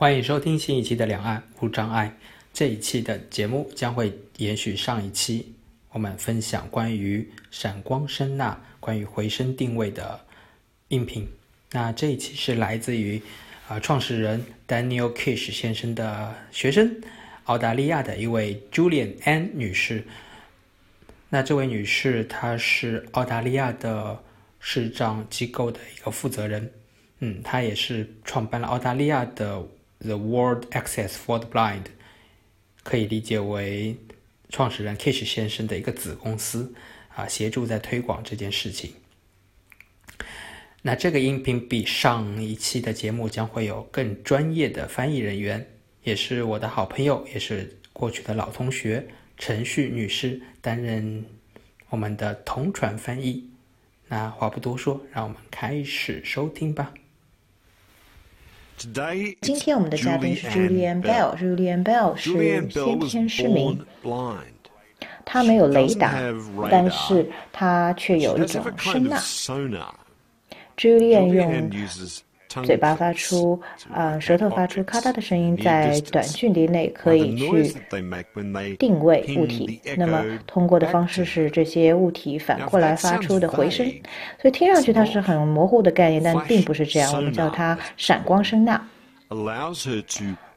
欢迎收听新一期的《两岸无障碍》。这一期的节目将会延续上一期，我们分享关于闪光声呐、关于回声定位的音频。那这一期是来自于啊创始人 Daniel Kish 先生的学生，澳大利亚的一位 Julian Ann 女士。那这位女士她是澳大利亚的视障机构的一个负责人，嗯，她也是创办了澳大利亚的。The World Access for the Blind 可以理解为创始人 Kish 先生的一个子公司啊，协助在推广这件事情。那这个音频比上一期的节目将会有更专业的翻译人员，也是我的好朋友，也是过去的老同学陈旭女士担任我们的同传翻译。那话不多说，让我们开始收听吧。今天我们的嘉宾是 Julian Bell。Julian Bell 是先天失明，他没有雷达，但是他却有一种声呐。Julian 用。嘴巴发出啊，舌头发出咔嗒的声音，在短距离内可以去定位物体。那么通过的方式是这些物体反过来发出的回声，所以听上去它是很模糊的概念，但并不是这样。我们叫它闪光声呐。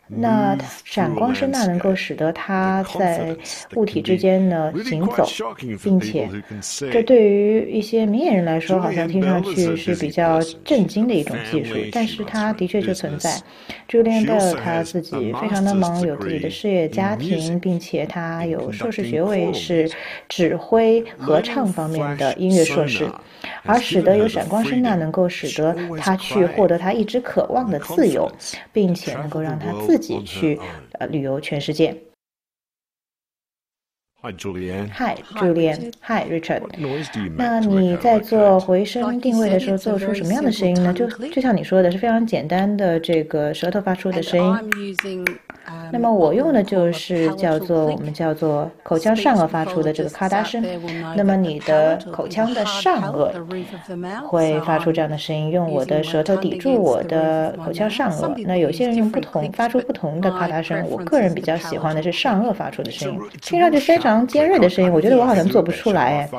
那闪光声呐能够使得它在物体之间呢行走，并且这对于一些明眼人来说，好像听上去是比较震惊的一种技术，但是它的确就存在。Julian Bell 他自己非常的忙，有自己的事业、家庭，并且他有硕士学位，是指挥合唱方面的音乐硕士。而使得有闪光声呐，能够使得他去获得他一直渴望的自由，并且能够让他自己去呃旅游全世界。Hi Julian. Hi Julian. Hi Richard. 那你在做回声定位的时候，做出什么样的声音呢？就就像你说的，是非常简单的这个舌头发出的声音。那么我用的就是叫做我们叫做口腔上颚发出的这个咔嗒声。那么你的口腔的上颚会发出这样的声音，用我的舌头抵住我的口腔上颚。那有些人用不同发出不同的咔嗒声，我个人比较喜欢的是上颚发出的声音，听上去非常尖锐的声音。我觉得我好像做不出来哎，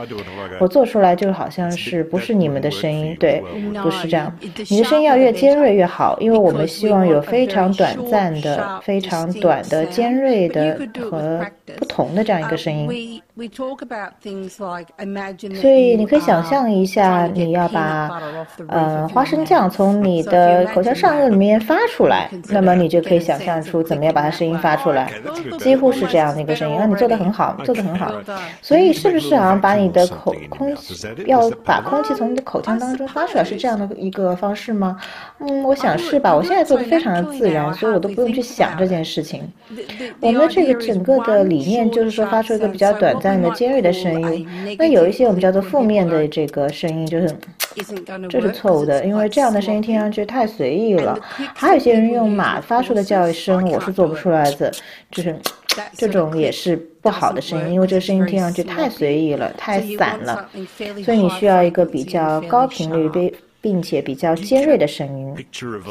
我做出来就好像是不是你们的声音，对，不是这样。你的声音要越尖锐越好，因为我们希望有非常短暂的非常。长短的、尖锐的和不同的这样一个声音。所以你可以想象一下，你要把呃花生酱从你的口腔上颚里面发出来，那么你就可以想象出怎么样把它声音发出来，几乎是这样的一个声音。那你做的很好，做的很好。所以是不是好像把你的口空气要把空气从你的口腔当中发出来，是这样的一个方式吗？嗯，我想是吧。我现在做的非常的自然，所以我都不用去想这件事情。我们的这个整个的理念就是说发出一个比较短。在的尖锐的声音，那有一些我们叫做负面的这个声音，就是这是错误的，因为这样的声音听上去太随意了。还有一些人用马发出的叫声，我是做不出来的，就是这种也是不好的声音，因为这个声音听上去太随意了，太散了，所以你需要一个比较高频率被。并且比较尖锐的声音，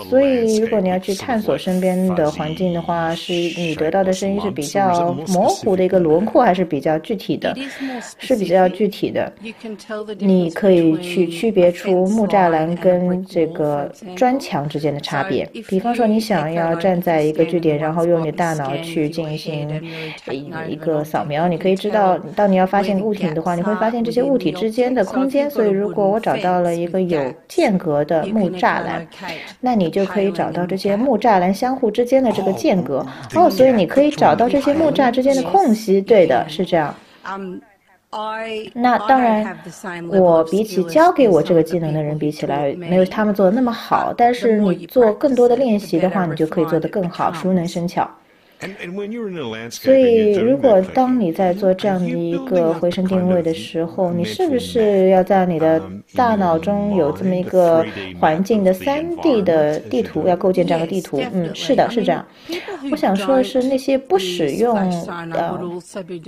所以如果你要去探索身边的环境的话，是你得到的声音是比较模糊的一个轮廓，还是比较具体的？是比较具体的。你可以去区别出木栅栏跟这个砖墙之间的差别。比方说，你想要站在一个据点，然后用你大脑去进行一个扫描，你可以知道，当你要发现物体的话，你会发现这些物体之间的空间。所以，如果我找到了一个有间隔的木栅栏，那你就可以找到这些木栅栏相互之间的这个间隔哦，所以你可以找到这些木栅之间的空隙。对的，是这样。那当然，我比起教给我这个技能的人比起来，没有他们做的那么好。但是你做更多的练习的话，你就可以做得更好，熟能生巧。所以，如果当你在做这样的一个回声定位的时候，你是不是要在你的大脑中有这么一个环境的三 D 的地图，要构建这样的地图？嗯，是的，是这样。我想说的是，那些不使用呃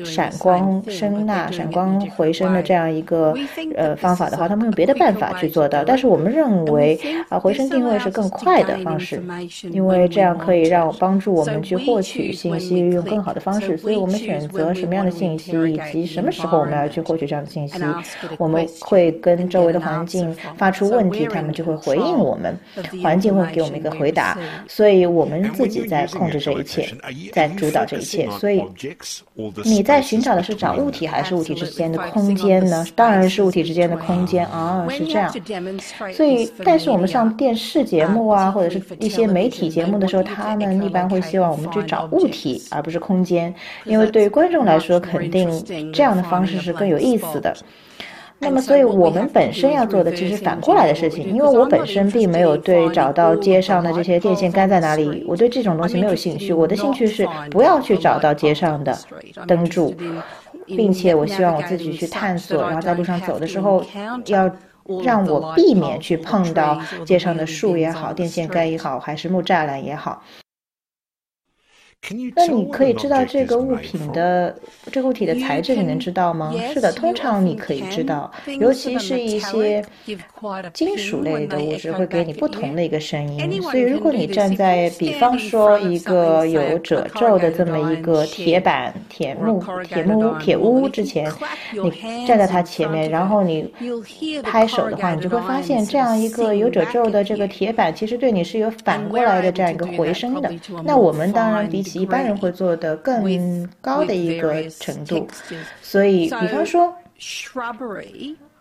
闪光声呐、闪光回声的这样一个呃方法的话，他们用别的办法去做到。但是我们认为啊，回声定位是更快的方式，因为这样可以让帮助我们去获取。信息用更好的方式，所以我们选择什么样的信息，以及什么时候我们要去获取这样的信息。我们会跟周围的环境发出问题，他们就会回应我们，环境会给我们一个回答。所以我们自己在控制这一切，在主导这一切。所以你在寻找的是找物体，还是物体之间的空间呢？当然是物体之间的空间啊，是这样。所以，但是我们上电视节目啊，或者是一些媒体节目的时候，他们一般会希望我们去找。物体而不是空间，因为对于观众来说，肯定这样的方式是更有意思的。那么，所以我们本身要做的其实反过来的事情，因为我本身并没有对找到街上的这些电线杆在哪里，我对这种东西没有兴趣。我的兴趣是不要去找到街上的灯柱，并且我希望我自己去探索，然后在路上走的时候，要让我避免去碰到街上的树也好、电线杆也好，还是木栅栏也好。那你可以知道这个物品的这个物体的材质，你能知道吗？是的，通常你可以知道，尤其是一些金属类的物质会给你不同的一个声音。所以，如果你站在，比方说一个有褶皱的这么一个铁板、铁木、铁木铁屋之前，你站在它前面，然后你拍手的话，你就会发现这样一个有褶皱的这个铁板，其实对你是有反过来的这样一个回声的。那我们当然比起一般人会做的更高的一个程度，所以，比方说，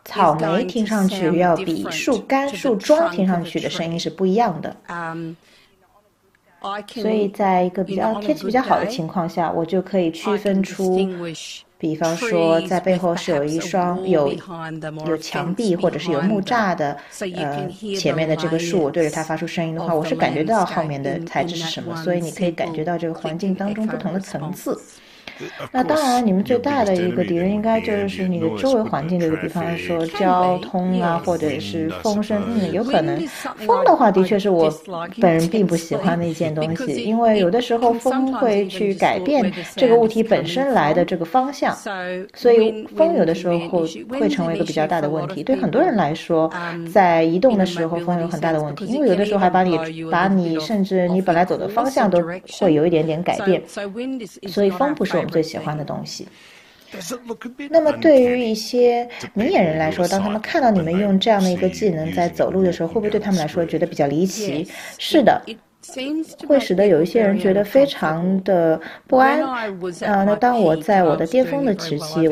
草莓听上去要比树干、树桩听上去的声音是不一样的。所以，在一个比较天气比较好的情况下，我就可以区分出。比方说，在背后是有一双有有墙壁或者是有木栅的，呃，前面的这个树，我对着它发出声音的话，我是感觉到后面的材质是什么，所以你可以感觉到这个环境当中不同的层次。那当然，你们最大的一个敌人应该就是你的周围环境，就是比方说交通啊，或者是风声。嗯，有可能风的话，的确是我本人并不喜欢的一件东西，因为有的时候风会去改变这个物体本身来的这个方向，所以风有的时候会会成为一个比较大的问题。对很多人来说，在移动的时候风有很大的问题，因为有的时候还把你把你甚至你本来走的方向都会有一点点改变，所以风不是。最喜欢的东西。那么，对于一些明眼人来说，当他们看到你们用这样的一个技能在走路的时候，会不会对他们来说觉得比较离奇？是的，会使得有一些人觉得非常的不安。啊，那当我在我的巅峰的时期。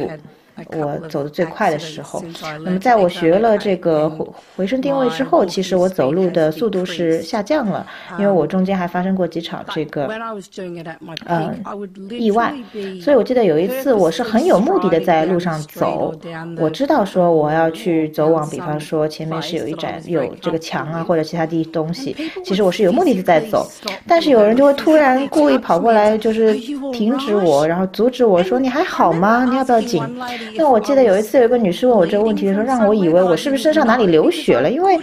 我走的最快的时候，那么在我学了这个回回声定位之后，其实我走路的速度是下降了，因为我中间还发生过几场这个，嗯，意外。所以我记得有一次，我是很有目的的在路上走，我知道说我要去走往，比方说前面是有一盏有这个墙啊或者其他地东西，其实我是有目的的在走，但是有人就会突然故意跑过来，就是停止我，然后阻止我说你还好吗？你要不要紧？那我记得有一次有一个女士问我这个问题的时候，让我以为我是不是身上哪里流血了，因为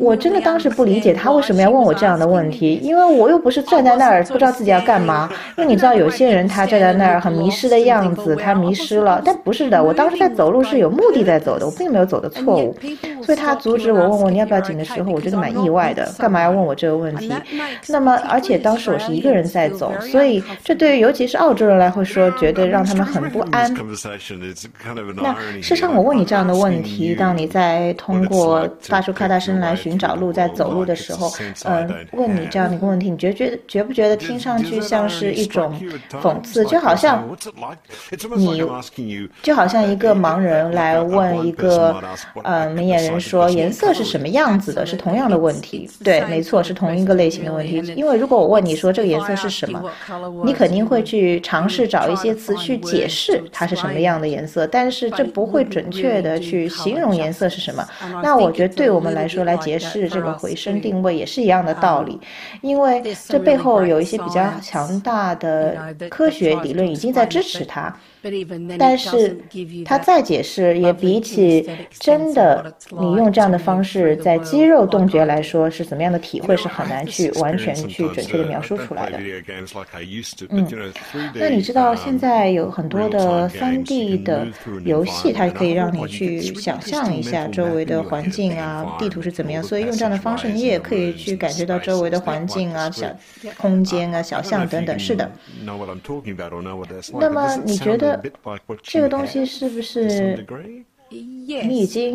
我真的当时不理解他为什么要问我这样的问题，因为我又不是站在那儿不知道自己要干嘛。因为你知道有些人他站在那儿很迷失的样子，他迷失了，但不是的，我当时在走路是有目的在走的，我并没有走的错误。所以他阻止我问我你要不要紧的时候，我觉得蛮意外的，干嘛要问我这个问题？那么而且当时我是一个人在走，所以这对于尤其是澳洲人来会说，觉得让他们很不安。那事实上，我问你这样的问题：当你在通过发出咔嗒声来寻找路，在走路的时候，嗯，问你这样的一个问题，你觉觉觉不觉得听上去像是一种讽刺？就好像你，就好像一个盲人来问一个呃明眼人说颜色是什么样子的，是同样的问题。对，没错，是同一个类型的问题。因为如果我问你说这个颜色是什么，你肯定会去尝试找一些词去解释它是什么样的颜色。但是这不会准确的去形容颜色是什么。那我觉得对我们来说来来解释这个回声定位，也是一样的道理。因为这背后有一些比较强大的科学理论已经在支持它。但是他再解释，也比起真的你用这样的方式在肌肉动觉来说是怎么样的体会，是很难去完全去准确的描述出来的。嗯，那你知道现在有很多的三 D 的游戏，它可以让你去想象一下周围的环境啊，地图是怎么样，所以用这样的方式，你也可以去感觉到周围的环境啊、小空间啊、小巷等等。是的。那么你觉得？这个东西是不是你已经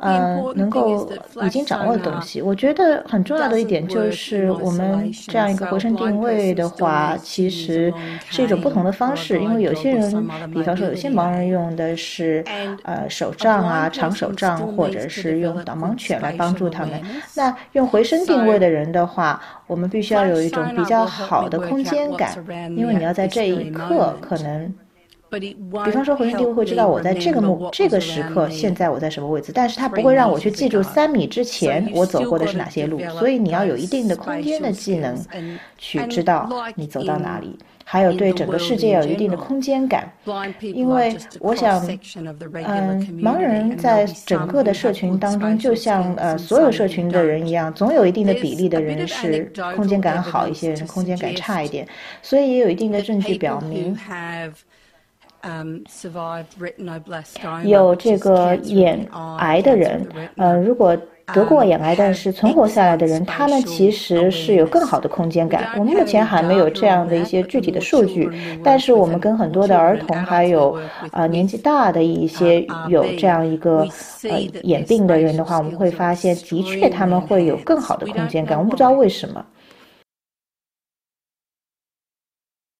呃能够已经掌握的东西？我觉得很重要的一点就是，我们这样一个回声定位的话，其实是一种不同的方式。因为有些人，比方说有些盲人用的是呃手杖啊、长手杖，或者是用导盲犬来帮助他们。那用回声定位的人的话，我们必须要有一种比较好的空间感，因为你要在这一刻可能。比方说，回声定位会知道我在这个目这个时刻，现在我在什么位置，但是它不会让我去记住三米之前我走过的是哪些路。所以你要有一定的空间的技能，去知道你走到哪里，还有对整个世界要有一定的空间感。因为我想，嗯，盲人在整个的社群当中，就像呃所有社群的人一样，总有一定的比例的人是空间感好一些，人空间感差一点。所以也有一定的证据表明。有这个眼癌的人，呃，如果得过眼癌但是存活下来的人，他们其实是有更好的空间感。我们目前还没有这样的一些具体的数据，但是我们跟很多的儿童还有呃年纪大的一些有这样一个呃眼病的人的话，我们会发现，的确他们会有更好的空间感。我们不知道为什么。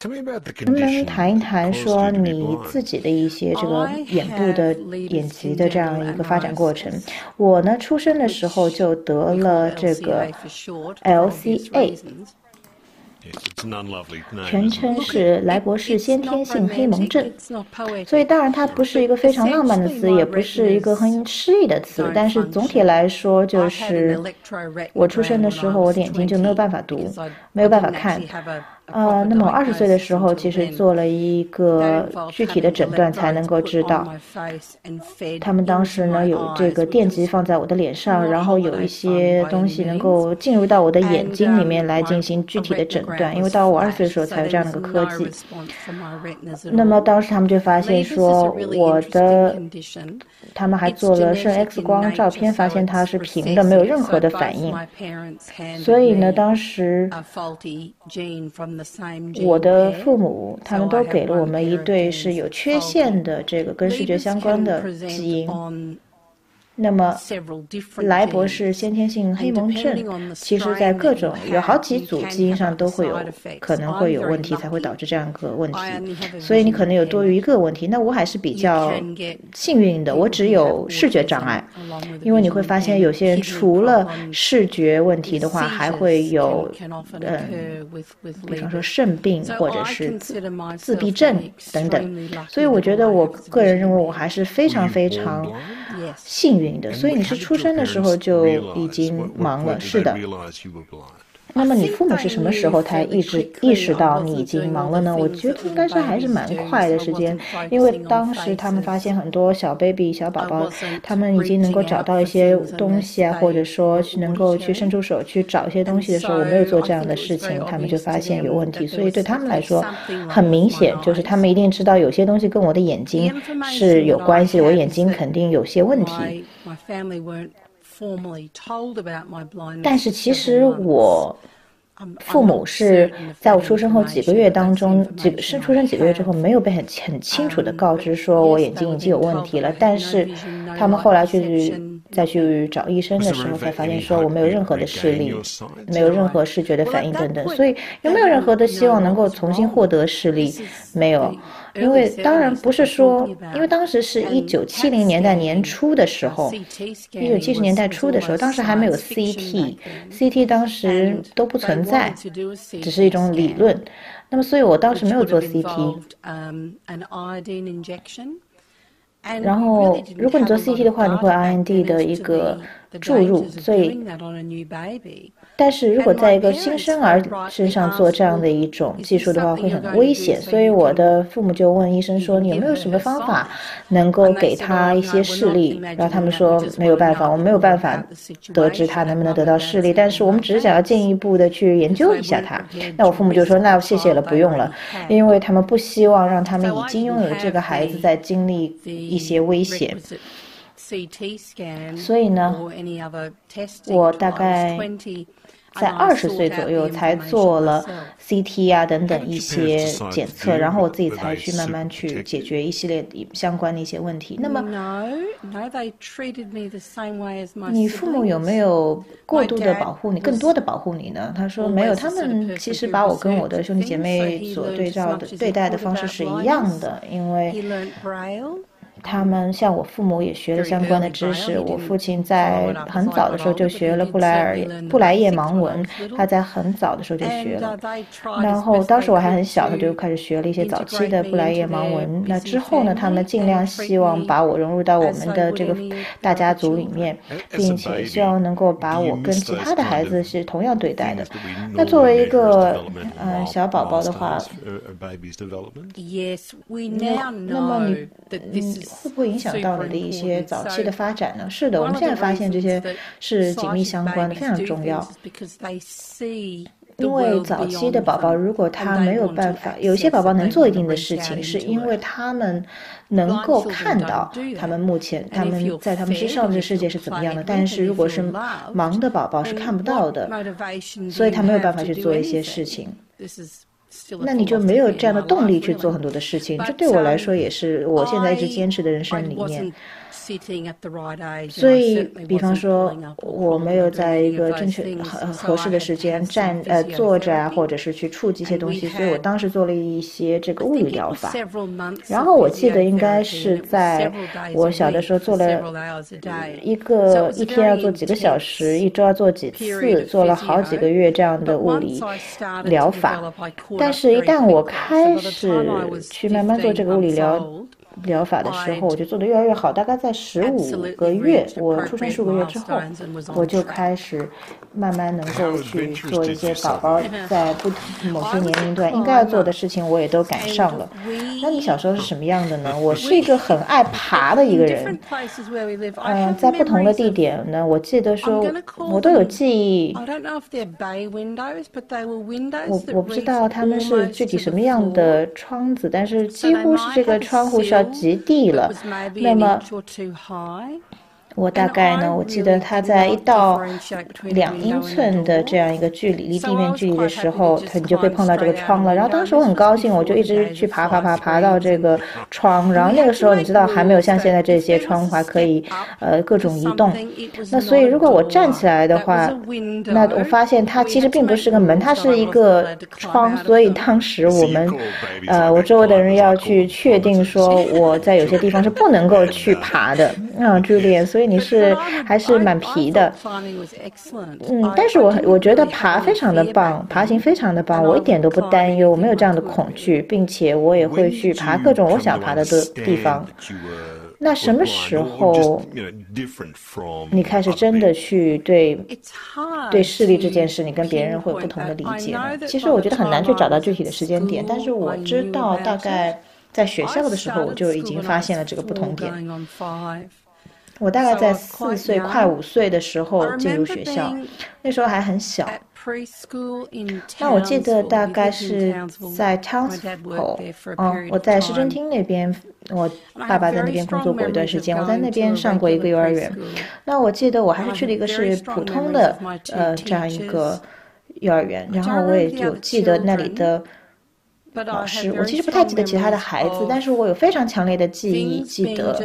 能不能谈一谈说你自己的一些这个眼部的眼疾的这样一个发展过程？我呢，出生的时候就得了这个 LCA。全称是莱博士先天性黑蒙症，所以当然它不是一个非常浪漫的词，也不是一个很诗意的词，但是总体来说就是我出生的时候我的眼睛就没有办法读，没有办法看。呃，那么我二十岁的时候其实做了一个具体的诊断才能够知道，他们当时呢有这个电极放在我的脸上，然后有一些东西能够进入到我的眼睛里面来进行具体的诊。断，因为到我二十岁的时候才有这样的一个科技。那么当时他们就发现说，我的，他们还做了肾 X 光照片，发现它是平的，没有任何的反应。所以呢，当时我的父母他们都给了我们一对是有缺陷的这个跟视觉相关的基因。那么，莱博士先天性黑蒙症，其实在各种有好几组基因上都会有可能会有问题，才会导致这样一个问题。所以你可能有多于一个问题。那我还是比较幸运的，我只有视觉障碍。因为你会发现，有些人除了视觉问题的话，还会有嗯，比方说肾病或者是自自闭症等等。所以我觉得，我个人认为我还是非常非常幸运。的，所以你是出生的时候就已经忙了，是的。那么你父母是什么时候才意识意识到你已经忙了呢？我觉得应该是还是蛮快的时间，因为当时他们发现很多小 baby 小宝宝，他们已经能够找到一些东西啊，或者说能够去伸出手去找一些东西的时候，我没有做这样的事情，他们就发现有问题。所以对他们来说，很明显就是他们一定知道有些东西跟我的眼睛是有关系，我眼睛肯定有些问题。但是其实我父母是在我出生后几个月当中，几是出生几个月之后没有被很很清楚的告知说我眼睛已经有问题了。但是他们后来去再去找医生的时候，才发现说我没有任何的视力，没有任何视觉的反应等等。所以有没有任何的希望能够重新获得视力？没有。因为当然不是说，因为当时是一九七零年代年初的时候，一九七十年代初的时候，当时还没有 CT，CT 当时都不存在，只是一种理论。那么，所以我当时没有做 CT。然后，如果你做 CT 的话，你会 IND 的一个注入，所以。但是如果在一个新生儿身上做这样的一种技术的话，会很危险。所以我的父母就问医生说：“你有没有什么方法能够给他一些视力？”然后他们说：“没有办法，我们没有办法得知他能不能得到视力。但是我们只是想要进一步的去研究一下他。”那我父母就说：“那谢谢了，不用了，因为他们不希望让他们已经拥有的这个孩子在经历一些危险。”所以呢，我大概。在二十岁左右才做了 CT 啊等等一些检测，然后我自己才去慢慢去解决一系列相关的一些问题。那么，你父母有没有过度的保护你，更多的保护你呢？他说没有，他们其实把我跟我的兄弟姐妹所对照的对待的方式是一样的，因为。他们像我父母也学了相关的知识。我父亲在很早的时候就学了布莱尔布莱叶盲文，他在很早的时候就学了。然后当时我还很小，他就开始学了一些早期的布莱叶盲文。那之后呢，他们尽量希望把我融入到我们的这个大家族里面，并且希望能够把我跟其他的孩子是同样对待的。那作为一个嗯小宝宝的话，那那么你嗯。会不会影响到你的一些早期的发展呢？是的，我们现在发现这些是紧密相关的，非常重要。因为早期的宝宝，如果他没有办法，有些宝宝能做一定的事情，是因为他们能够看到他们目前他们在他们身上的世界是怎么样的。但是如果是盲的宝宝是看不到的，所以他没有办法去做一些事情。那你就没有这样的动力去做很多的事情，这对我来说也是我现在一直坚持的人生理念。所以，比方说，我没有在一个正确、合合适的时间站呃坐着啊，或者是去触及一些东西，所以我当时做了一些这个物理疗法。然后我记得应该是在我小的时候做了一个一天要做几个小时，一周要做几次，做了好几个月这样的物理疗法。但是，一旦我开始去慢慢做这个物理疗。疗法的时候，我就做的越来越好。大概在十五个月，我出生十五个月之后，我就开始慢慢能够去做一些宝宝在不某些年龄段应该要做的事情，我也都赶上了。那你小时候是什么样的呢？我是一个很爱爬的一个人。嗯，在不同的地点呢，我记得说，我都有记忆。我我不知道他们是具体什么样的窗子，但是几乎是这个窗户是要。极地了，那么。我大概呢，我记得它在一到两英寸的这样一个距离，离地面距离的时候，它你就会碰到这个窗了。然后当时我很高兴，我就一直去爬爬爬爬到这个窗。然后那个时候你知道还没有像现在这些窗户还可以呃各种移动。那所以如果我站起来的话，那我发现它其实并不是个门，它是一个窗。所以当时我们呃我周围的人要去确定说我在有些地方是不能够去 爬的啊，朱丽所以。你是还是蛮皮的，嗯，但是我我觉得爬非常的棒，爬行非常的棒，我一点都不担忧，我没有这样的恐惧，并且我也会去爬各种我想爬的的地方。那什么时候你开始真的去对对视力这件事，你跟别人会有不同的理解呢？其实我觉得很难去找到具体的时间点，但是我知道大概在学校的时候，我就已经发现了这个不同点。我大概在四岁快五岁的时候进入学校，那时候还很小。那我记得大概是在 Townsville，嗯，我在市政厅那边，我爸爸在那边工作过一段时间，我在那边上过一个幼儿园。那我记得我还是去了一个是普通的呃这样一个幼儿园，然后我也就记得那里的。老师，我其实不太记得其他的孩子，但是我有非常强烈的记忆，记得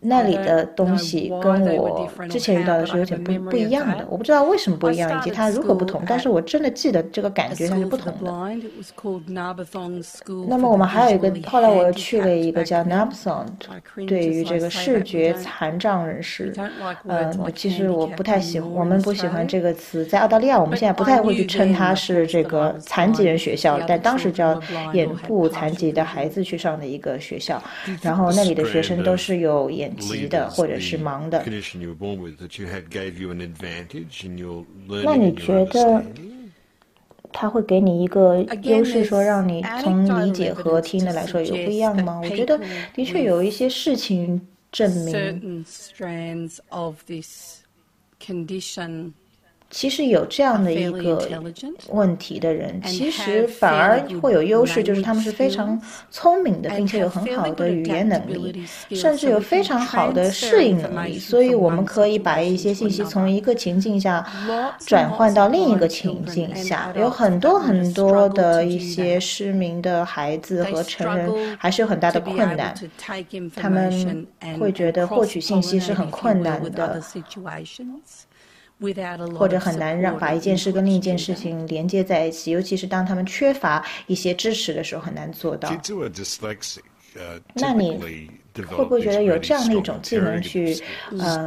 那里的东西跟我之前遇到的是有点不不一样的。我不知道为什么不一样，以及它如何不同，但是我真的记得这个感觉它是不同的。那么我们还有一个，后来我又去了一个叫 Nabson，对于这个视觉残障人士，嗯，其实我不太喜，我们不喜欢这个词，在澳大利亚我们现在不太会去称它是这个。叫残疾人学校，但当时叫眼部残疾的孩子去上的一个学校，然后那里的学生都是有眼疾的或者是盲的。那你觉得他会给你一个优势，说让你从理解和听的来说有不一样吗？我觉得的确有一些事情证明。其实有这样的一个问题的人，其实反而会有优势，就是他们是非常聪明的，并且有很好的语言能力，甚至有非常好的适应能力。所以我们可以把一些信息从一个情境下转换到另一个情境下。有很多很多的一些失明的孩子和成人还是有很大的困难，他们会觉得获取信息是很困难的。或者很难让把一件事跟另一件事情连接在一起，尤其是当他们缺乏一些支持的时候，很难做到。那你会不会觉得有这样的一种技能去，呃，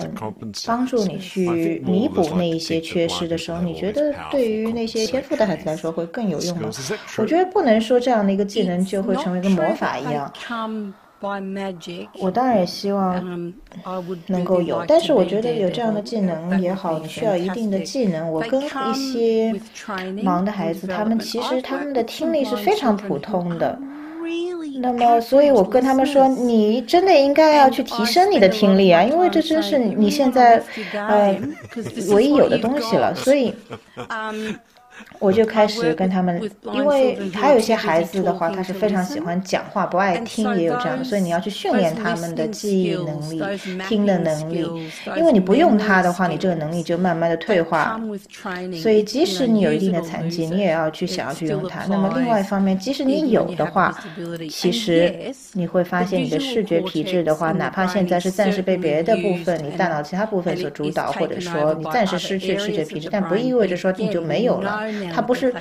帮助你去弥补那一些缺失的时候，你觉得对于那些天赋的孩子来说会更有用吗？我觉得不能说这样的一个技能就会成为一个魔法一样。我当然也希望能够有，但是我觉得有这样的技能也好，你需要一定的技能。我跟一些盲的孩子，他们其实他们的听力是非常普通的。那么，所以我跟他们说，你真的应该要去提升你的听力啊，因为这真是你现在呃唯一有的东西了。所以。我就开始跟他们，因为还有一些孩子的话，他是非常喜欢讲话，不爱听，也有这样的，所以你要去训练他们的记忆能力、听的能力。因为你不用它的话，你这个能力就慢慢的退化。所以即使你有一定的残疾，你也要去想要去用它。那么另外一方面，即使你有的话，其实你会发现你的视觉皮质的话，哪怕现在是暂时被别的部分，你大脑其他部分所主导，或者说你暂时失去视觉皮质，但不意味着说你就没有了。它不是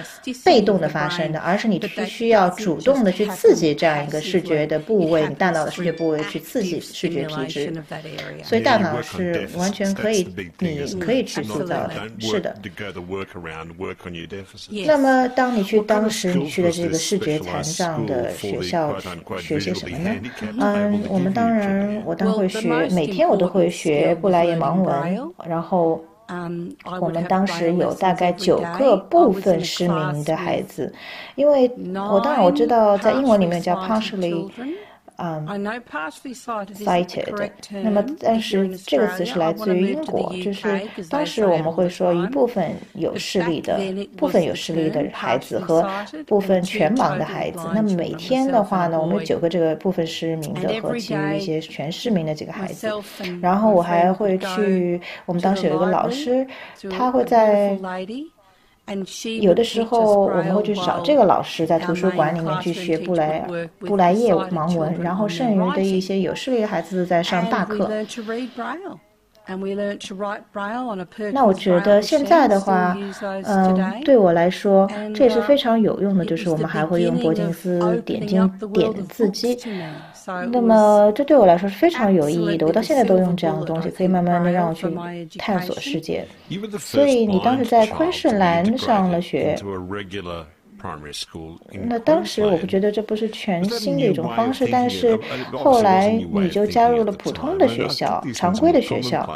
被动的发生的，而是你必须要主动的去刺激这样一个视觉的部位，你大脑的视觉部位去刺激视觉皮质。所以大脑是完全可以，你可以去塑造的，是的。那么，当你去当时你去的这个视觉残障的学校学些什么呢？嗯，我们当然，我当然会学，每天我都会学布莱耶盲文，然后。嗯，我们当时有大概九个部分失明的孩子，因为我当然我知道在英文里面叫 partially。嗯，cited。那么，但是这个词是来自于英国，就是当时我们会说一部分有视力的，部分有视力的孩子和部分全盲的孩子。那么每天的话呢，我们有九个这个部分失明的和其余一些全失明的几个孩子。然后我还会去，我们当时有一个老师，他会在。有的时候我们会去找这个老师，在图书馆里面去学布莱布莱叶盲文，然后剩余的一些有视力的孩子在上大课。那我觉得现在的话，嗯，对我来说这也是非常有用的，就是我们还会用铂金斯点睛点字机。那么这对我来说是非常有意义的，我到现在都用这样的东西，可以慢慢的让我去探索世界。所以你当时在昆士兰上了学。那当时我不觉得这不是全新的一种方式，但是后来你就加入了普通的学校、常规的学校。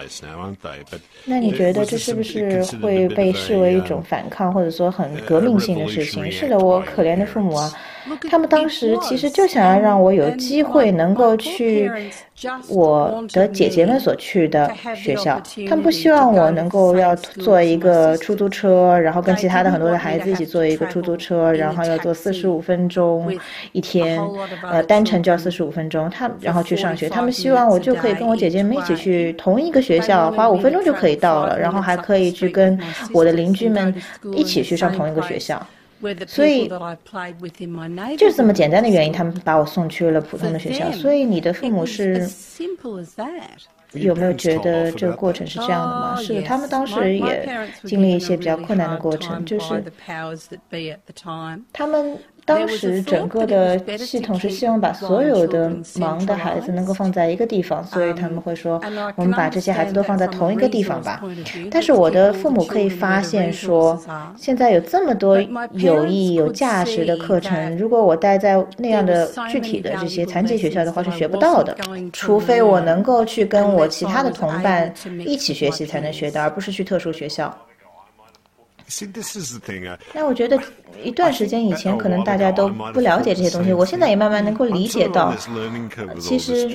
那你觉得这是不是会被视为一种反抗，或者说很革命性的事情？是的，我可怜的父母啊。他们当时其实就想要让我有机会能够去我的姐姐们所去的学校，他们不希望我能够要坐一个出租车，然后跟其他的很多的孩子一起坐一个出租车，然后要坐四十五分钟一天，呃，单程就要四十五分钟，他然后去上学。他们希望我就可以跟我姐姐们一起去同一个学校，花五分钟就可以到了，然后还可以去跟我的邻居们一起去上同一个学校。所以，就是这么简单的原因，他们把我送去了普通的学校。所以，你的父母是有没有觉得这个过程是这样的吗？是的，他们当时也经历一些比较困难的过程，就是他们当时整个的系统是希望把所有的盲的孩子能够放在一个地方，所以他们会说，我们把这些孩子都放在同一个地方吧。但是我的父母可以发现说，现在有这么多有意义有价值的课程，如果我待在那样的具体的这些残疾学校的话，是学不到的。除非我能够去跟我其他的同伴一起学习，才能学到，而不是去特殊学校。那我觉得一段时间以前，可能大家都不了解这些东西。我现在也慢慢能够理解到，其实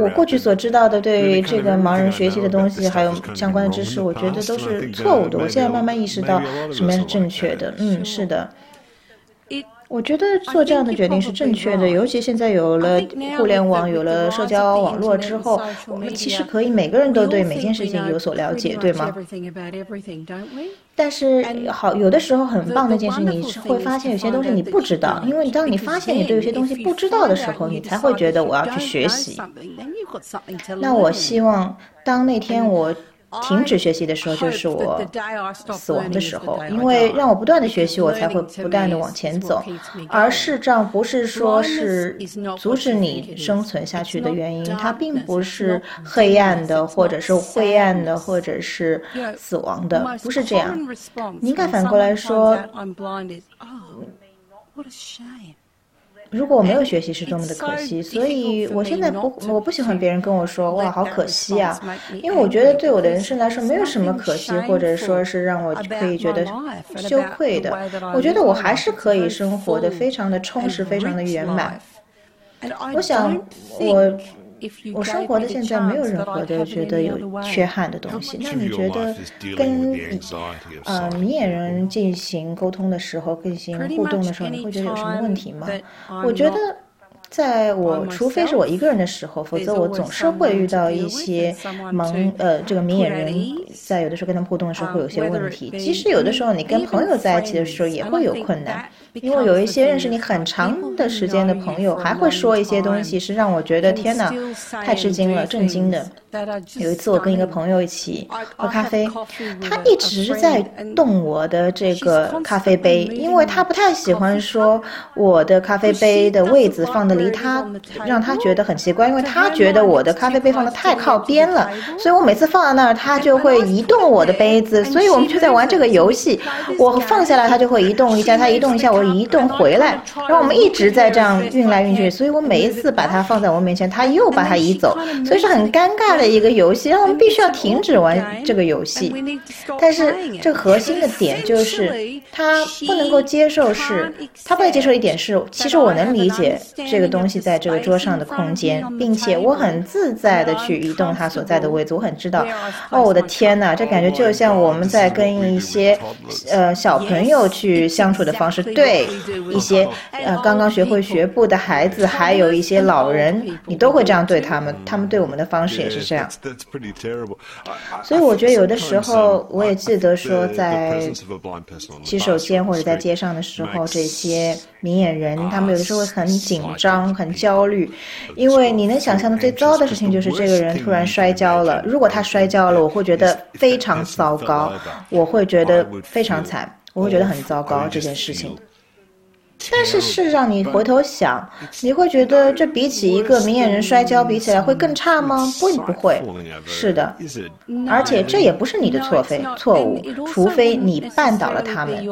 我过去所知道的对于这个盲人学习的东西，还有相关的知识，我觉得都是错误的。我现在慢慢意识到什么样是正确的。嗯，是的。我觉得做这样的决定是正确的，尤其现在有了互联网、有了社交网络之后，我们其实可以每个人都对每件事情有所了解，对吗？但是好，有的时候很棒的一件事，你是会发现有些东西你不知道，因为当你发现你对有些东西不知道的时候，你才会觉得我要去学习。那我希望当那天我。停止学习的时候，就是我死亡的时候，因为让我不断的学习，我才会不断的往前走。而视障不是说是阻止你生存下去的原因，它并不是黑暗的，或者是灰暗的，或者是死亡的，不是这样。你应该反过来说。如果我没有学习是多么的可惜，所以我现在不，我不喜欢别人跟我说哇好可惜啊，因为我觉得对我的人生来说没有什么可惜，或者说是让我可以觉得羞愧的。我觉得我还是可以生活的非常的充实，非常的圆满。我想我。我生活的现在没有任何的觉得有缺憾的东西。那你觉得跟呃明眼人进行沟通的时候、进行互动的时候，你会觉得有什么问题吗？我觉得。在我除非是我一个人的时候，否则我总是会遇到一些盲呃这个明眼人，在有的时候跟他们互动的时候会有些问题。即使有的时候你跟朋友在一起的时候也会有困难，因为有一些认识你很长的时间的朋友还会说一些东西，是让我觉得天哪，太吃惊了，震惊的。有一次我跟一个朋友一起喝咖啡，他一直在动我的这个咖啡杯，因为他不太喜欢说我的咖啡杯的位置放的离他，让他觉得很奇怪，因为他觉得我的咖啡杯放的太靠边了，所以我每次放在那儿，他就会移动我的杯子，所以我们就在玩这个游戏，我放下来他就会移动一下，他移动一下我移动回来，然后我们一直在这样运来运去，所以我每一次把它放在我面前，它又把它移走，所以是很尴尬的。一个游戏，让我们必须要停止玩这个游戏。但是这个核心的点就是，他不能够接受是，他不能接受一点是，其实我能理解这个东西在这个桌上的空间，并且我很自在的去移动它所在的位置。我很知道，哦，我的天哪，这感觉就像我们在跟一些呃小朋友去相处的方式，对一些呃刚刚学会学步的孩子，还有一些老人，你都会这样对他们，他们对我们的方式也是这样。所以我觉得有的时候，我也记得说，在洗手间或者在街上的时候，这些明眼人他们有的时候会很紧张、很焦虑，因为你能想象的最糟的事情就是这个人突然摔跤了。如果他摔跤了，我会觉得非常糟糕，我会觉得非常惨，我会觉得很糟糕这件事情。但是事实上你回头想，你会觉得这比起一个明眼人摔跤比起来会更差吗？不，不会。是的，而且这也不是你的错非错误，除非你绊倒了他们。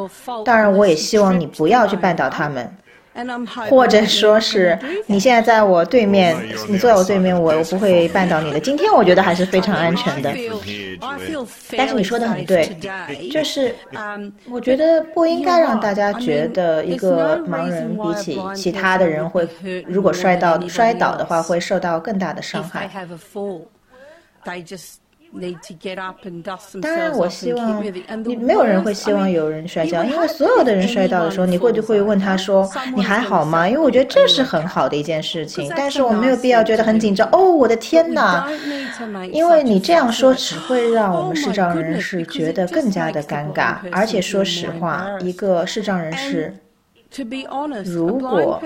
当然，我也希望你不要去绊倒他们。或者说是你现在在我对面，你坐在我对面，我我不会绊倒你的。今天我觉得还是非常安全的。但是你说的很对，就是我觉得不应该让大家觉得一个盲人比起其他的人会，如果摔倒摔倒的话会受到更大的伤害。当然，我希望你没有人会希望有人摔跤，因为所有的人摔倒的时候，你会就会问他说：“你还好吗？”因为我觉得这是很好的一件事情。但是我没有必要觉得很紧张。哦，我的天哪！因为你这样说只会让我们视障人士觉得更加的尴尬。而且说实话，一个视障人士。如果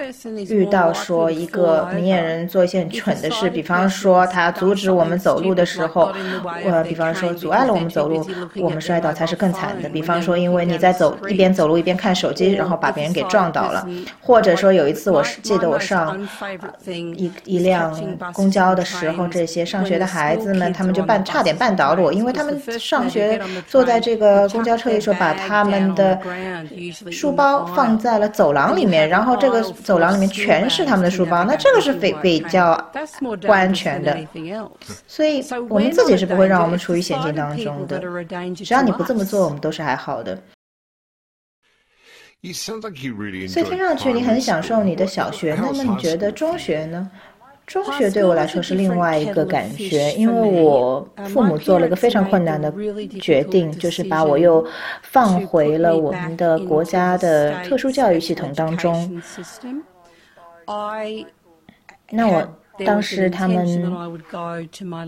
遇到说一个明眼人做一些很蠢的事，比方说他阻止我们走路的时候，呃，比方说阻碍了我们走路，我们摔倒才是更惨的。比方说，因为你在走一边走路一边看手机，然后把别人给撞倒了，或者说有一次我是记得我上一一辆公交的时候，这些上学的孩子们他们就绊差点绊倒了我，因为他们上学坐在这个公交车里时候把他们的书包放在了。走廊里面，然后这个走廊里面全是他们的书包，那这个是比比较不安全的。所以我们自己是不会让我们处于险境当中的。只要你不这么做，我们都是还好的。所以听上去你很享受你的小学，那么你觉得中学呢？中学对我来说是另外一个感觉，因为我父母做了一个非常困难的决定，就是把我又放回了我们的国家的特殊教育系统当中。那我当时他们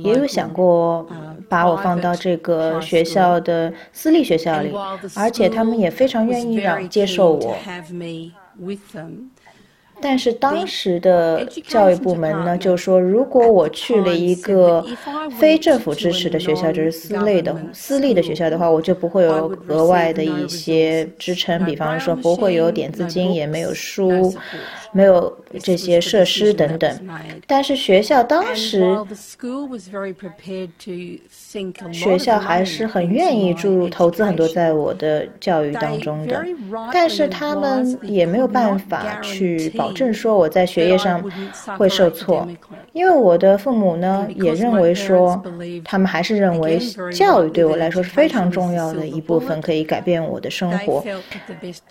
也有想过把我放到这个学校的私立学校里，而且他们也非常愿意让接受我。但是当时的教育部门呢，就说如果我去了一个非政府支持的学校，就是私立的私立的学校的话，我就不会有额外的一些支撑，比方说不会有点资金，也没有书。没有这些设施等等，但是学校当时，学校还是很愿意注入投资很多在我的教育当中的，但是他们也没有办法去保证说我在学业上会受挫，因为我的父母呢也认为说，他们还是认为教育对我来说是非常重要的一部分，可以改变我的生活，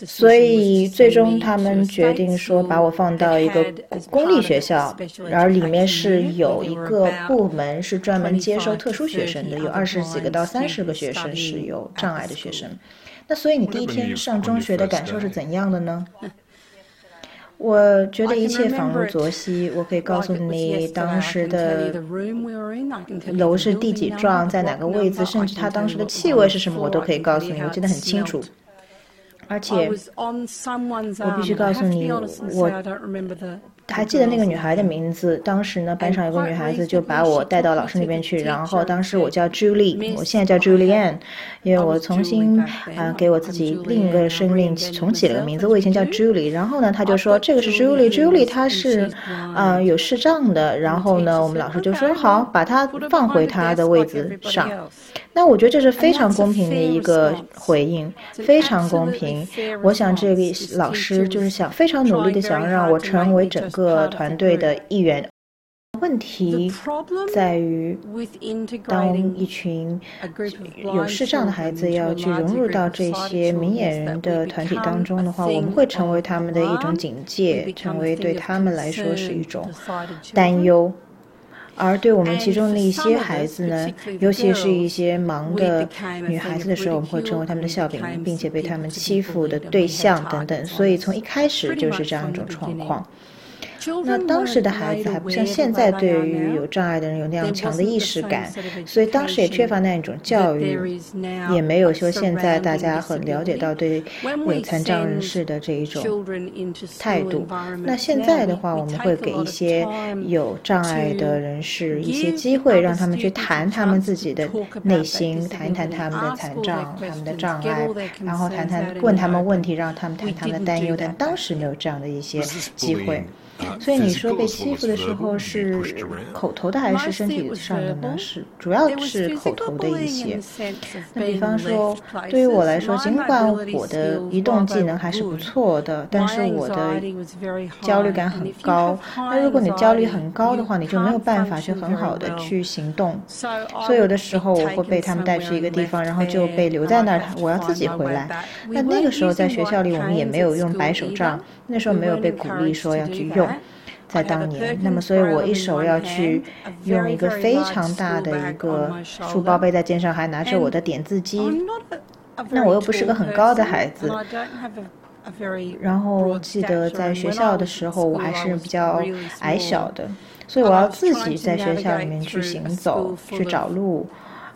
所以最终他们决定说把我。我放到一个公立学校，然后里面是有一个部门是专门接收特殊学生的，有二十几个到三十个学生是有障碍的学生。那所以你第一天上中学的感受是怎样的呢？我觉得一切仿如昨昔。我可以告诉你当时的楼是第几幢，在哪个位置，甚至它当时的气味是什么，我都可以告诉你，我记得很清楚。而且，我必须告诉你，我还记得那个女孩的名字。当时呢，班上有个女孩子就把我带到老师那边去，然后当时我叫 Julie，我现在叫 Julianne，因为我重新啊给我自己另一个生命重启了个名字。我以前叫 Julie，然后呢，他就说这个是 Julie，Julie 她是啊有视障的。然后呢，我们老师就说好，把她放回她的位子上。那我觉得这是非常公平的一个回应，非常公平。我想这位老师就是想非常努力的想让我成为整个团队的一员。问题在于，当一群有视障的孩子要去融入到这些明眼人的团体当中的话，我们会成为他们的一种警戒，成为对他们来说是一种担忧。而对我们其中的一些孩子呢，尤其是一些盲的女孩子的时候，我们会成为他们的笑柄，并且被他们欺负的对象等等。所以从一开始就是这样一种状况。那当时的孩子还不像现在，对于有障碍的人有那样强的意识感，所以当时也缺乏那样一种教育，也没有说现在大家很了解到对有残障人士的这一种态度。那现在的话，我们会给一些有障碍的人士一些机会，让他们去谈他们自己的内心，谈一谈他们的残障、他们的障碍，然后谈谈问他们问题，让他们谈他们的担忧。但当时没有这样的一些机会。所以你说被欺负的时候是口头的还是身体上的呢？是主要是口头的一些。那比方说，对于我来说，尽管我的移动技能还是不错的，但是我的焦虑感很高。那如果你焦虑很高的话，你就没有办法去很好的去行动。所以有的时候我会被他们带去一个地方，然后就被留在那儿，我要自己回来。那那个时候在学校里，我们也没有用白手杖，那时候没有被鼓励说要去用。在当年，那么所以我一手要去用一个非常大的一个书包背在肩上，还拿着我的点字机。那我又不是个很高的孩子，然后记得在学校的时候，我还是比较矮小的，所以我要自己在学校里面去行走，去找路。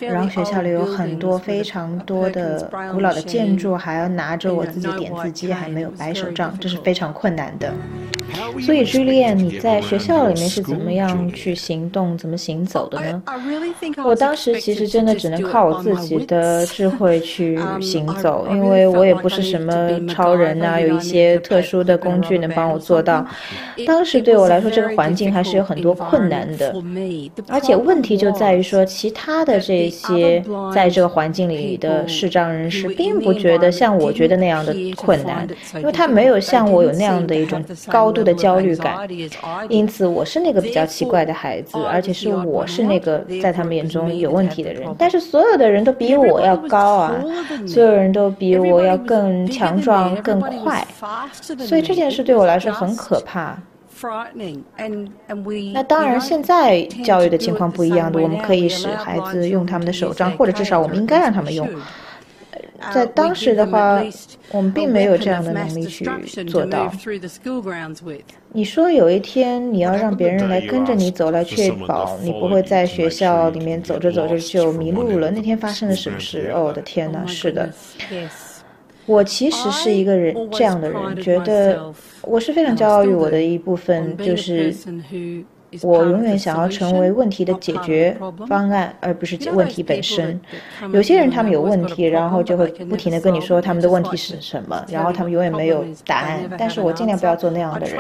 然后学校里有很多非常多的古老的建筑，还要拿着我自己点字机，还没有白手杖，这是非常困难的。所以，Julia，你在学校里面是怎么样去行动、怎么行走的呢？我当时其实真的只能靠我自己的智慧去行走，因为我也不是什么超人啊，有一些特殊的工具能帮我做到。当时对我来说，这个环境还是有很多困难的，而且问题就在于说，其他的这些在这个环境里的视障人士，并不觉得像我觉得那样的困难，因为他没有像我有那样的一种高度的焦虑感，因此我是那个比较奇怪的孩子，而且是我是那个在他们眼中有问题的人。但是所有的人都比我要高啊，所有人都比我要更强壮、更快，所以这件事对我来说很可怕。那当然，现在教育的情况不一样的，我们可以使孩子用他们的手杖，或者至少我们应该让他们用。在当时的话，我们并没有这样的能力去做到。你说有一天你要让别人来跟着你走，来确保你不会在学校里面走着走着就迷路了。那天发生了什么事？哦，我的天哪！是的。我其实是一个人这样的人，觉得我是非常骄傲于我的一部分，就是我永远想要成为问题的解决方案，而不是问题本身。有些人他们有问题，然后就会不停的跟你说他们的问题是什么，然后他们永远没有答案。但是我尽量不要做那样的人。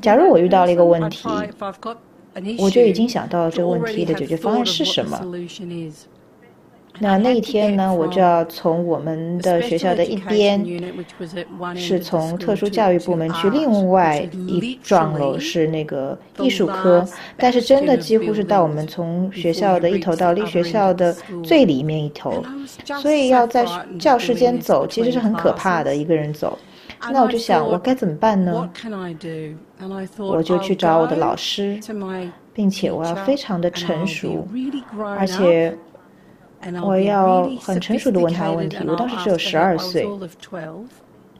假如我遇到了一个问题，我就已经想到这个问题的解决方案是什么。那那一天呢，我就要从我们的学校的一边，是从特殊教育部门去另外一幢楼是那个艺术科，但是真的几乎是到我们从学校的一头到离学校的最里面一头，所以要在教室间走，其实是很可怕的，一个人走。那我就想，我该怎么办呢？我就去找我的老师，并且我要非常的成熟，而且。我要很成熟的问他问题。我当时只有十二岁，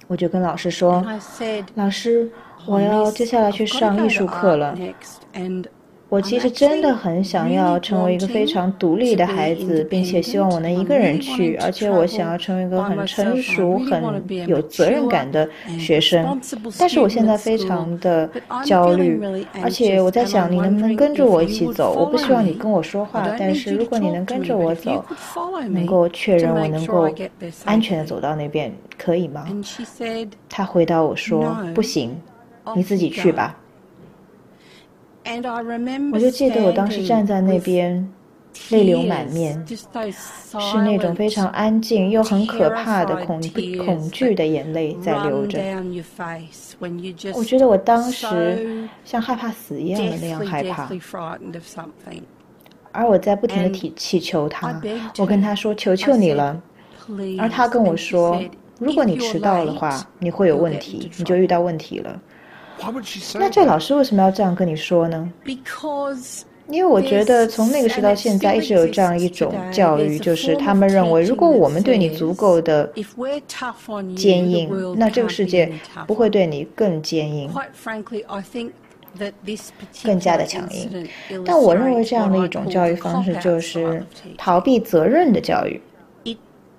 我就跟老师说：“老师，我要接下来去上艺术课了。”我其实真的很想要成为一个非常独立的孩子，并且希望我能一个人去，而且我想要成为一个很成熟、很有责任感的学生。但是我现在非常的焦虑，而且我在想，你能不能跟着我一起走？我不希望你跟我说话，但是如果你能跟着我走，能够确认我能够安全的走到那边，可以吗？他回答我说：“不行，你自己去吧。”我就记得我当时站在那边，泪流满面，是那种非常安静又很可怕的恐恐惧的眼泪在流着。我觉得我当时像害怕死一样的那样害怕，而我在不停的祈祈求他，我跟他说：“求求你了。”而他跟我说：“如果你迟到的话，你会有问题，你就遇到问题了。”那这老师为什么要这样跟你说呢？因为我觉得从那个时到现在，一直有这样一种教育，就是他们认为，如果我们对你足够的坚硬，那这个世界不会对你更坚硬，更加的强硬。但我认为这样的一种教育方式，就是逃避责任的教育。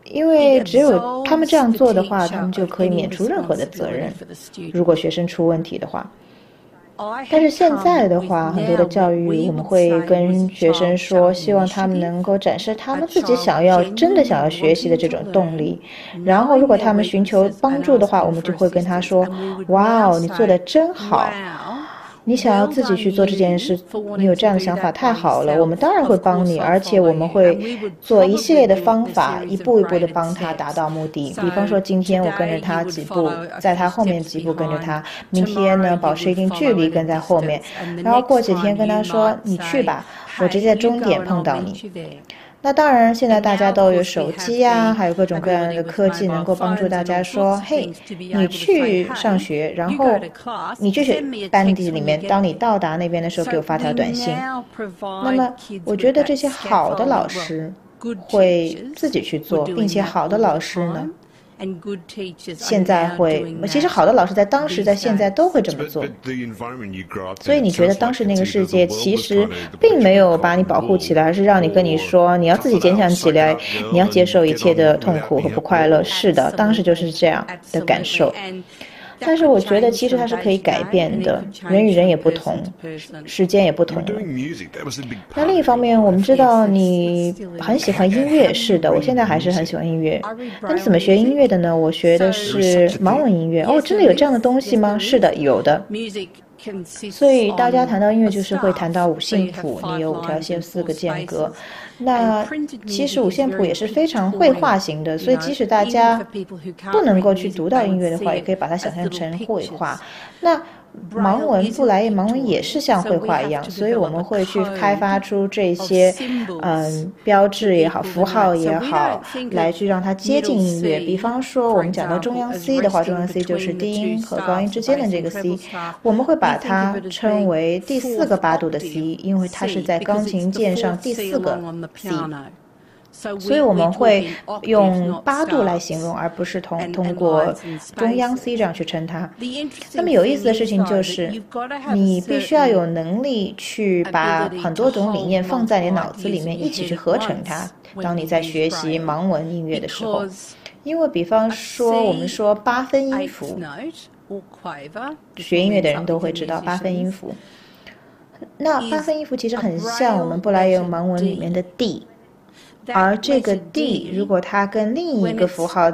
因为只有他们这样做的话，他们就可以免除任何的责任。如果学生出问题的话，但是现在的话，很多的教育我们会跟学生说，希望他们能够展示他们自己想要、真的想要学习的这种动力。然后，如果他们寻求帮助的话，我们就会跟他说：“哇哦，你做的真好。”你想要自己去做这件事，你有这样的想法太好了。我们当然会帮你，而且我们会做一系列的方法，一步一步的帮他达到目的。比方说，今天我跟着他几步，在他后面几步跟着他；明天呢，保持一定距离跟在后面，然后过几天跟他说：“你去吧，我直接在终点碰到你。”那当然，现在大家都有手机呀，还有各种各样的科技，能够帮助大家说：“嘿，你去上学，然后你去学班级里面，当你到达那边的时候，给我发条短信。”那么，我觉得这些好的老师会自己去做，并且好的老师呢，现在会，其实好的老师在当时、在现在都会这么做。所以你觉得当时那个世界其实并没有把你保护起来，而是让你跟你说你要自己坚强起来，你要接受一切的痛苦和不快乐。是的，当时就是这样的感受。但是我觉得，其实它是可以改变的。人与人也不同，时间也不同。那另一方面，我们知道你很喜欢音乐，是的，我现在还是很喜欢音乐。那你怎么学音乐的呢？我学的是盲文音乐。哦，真的有这样的东西吗？是的，有的。所以大家谈到音乐，就是会谈到五线谱，你有五条线，四个间隔。那其实五线谱也是非常绘画型的，所以即使大家不能够去读到音乐的话，也可以把它想象成绘画。那盲文布莱盲文也是像绘画一样，所以我们会去开发出这些嗯标志也好，符号也好，来去让它接近音乐。比方说，我们讲到中央 C 的话，中央 C 就是低音和高音之间的这个 C，我们会把它称为第四个八度的 C，因为它是在钢琴键上第四个 C。所以我们会用八度来形容，而不是通通过中央 C 这样去称它。那么有意思的事情就是，你必须要有能力去把很多种理念放在你脑子里面，一起去合成它。当你在学习盲文音乐的时候，因为比方说我们说八分音符，学音乐的人都会知道八分音符。那八分音符其实很像我们布莱恩盲文里面的 D。而这个 D，如果它跟另一个符号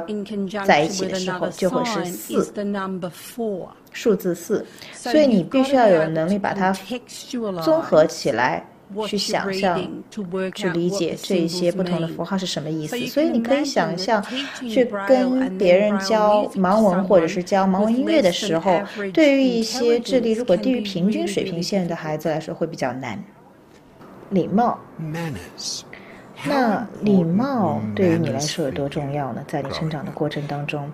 在一起的时候，就会是四，数字四。所以你必须要有能力把它综合起来，去想象、去理解这一些不同的符号是什么意思。所以你可以想象，去跟别人教盲文或者是教盲文音乐的时候，对于一些智力如果低于平均水平线的孩子来说会比较难。礼貌。那礼貌对于你来说有多重要呢？在你成长的过程当中，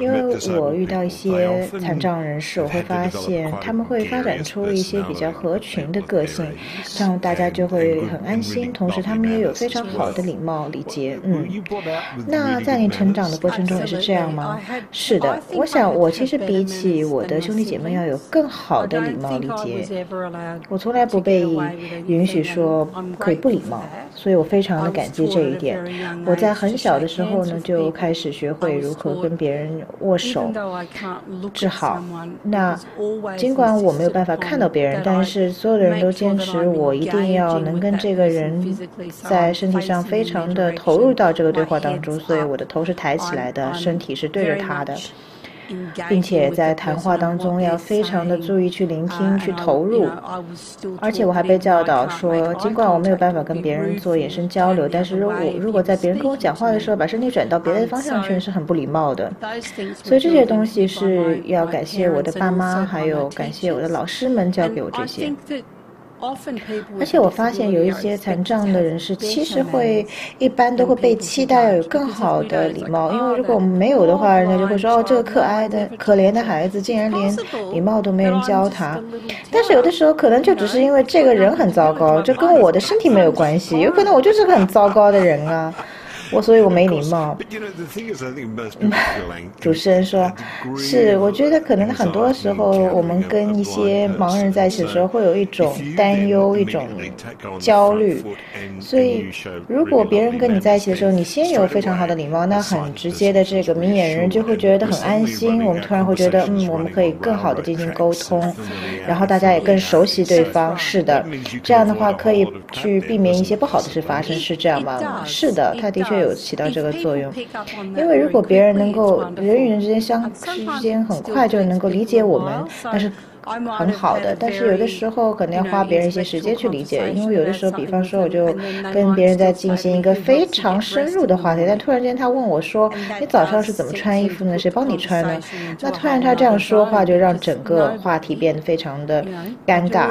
因为我遇到一些残障人士，我会发现他们会发展出一些比较合群的个性，这样大家就会很安心。同时，他们也有非常好的礼貌礼节。嗯，那在你成长的过程中也是这样吗？是的，我想我其实比起我的兄弟姐妹要有更好的礼貌礼节。我从来不被允许说可以不礼貌，所以我非常。的感激这一点，我在很小的时候呢就开始学会如何跟别人握手致好。那尽管我没有办法看到别人，但是所有的人都坚持我一定要能跟这个人在身体上非常的投入到这个对话当中，所以我的头是抬起来的，身体是对着他的。并且在谈话当中要非常的注意去聆听、去投入，而且我还被教导说，尽管我没有办法跟别人做眼神交流，但是如果如果在别人跟我讲话的时候把身体转到别的方向去，是很不礼貌的。所以这些东西是要感谢我的爸妈，还有感谢我的老师们教给我这些。而且我发现有一些残障的人士，其实会一般都会被期待要有更好的礼貌，因为如果我们没有的话，人家就会说哦，这个可爱的、可怜的孩子竟然连礼貌都没人教他。但是有的时候可能就只是因为这个人很糟糕，这跟我的身体没有关系，有可能我就是个很糟糕的人啊。我所以，我没礼貌。主持人说：“是，我觉得可能很多时候，我们跟一些盲人在一起的时候，会有一种担忧，一种焦虑。所以，如果别人跟你在一起的时候，你先有非常好的礼貌，那很直接的，这个明眼人就会觉得很安心。我们突然会觉得，嗯，我们可以更好的进行沟通，然后大家也更熟悉对方。是的，这样的话可以去避免一些不好的事发生，是这样吗？是的，他的确。”有起到这个作用，因为如果别人能够人与人之间相之间很快就能够理解我们，但是。很好的，但是有的时候可能要花别人一些时间去理解，因为有的时候，比方说，我就跟别人在进行一个非常深入的话题，但突然间他问我说：“你早上是怎么穿衣服呢？谁帮你穿呢？”那突然他这样说话，就让整个话题变得非常的尴尬，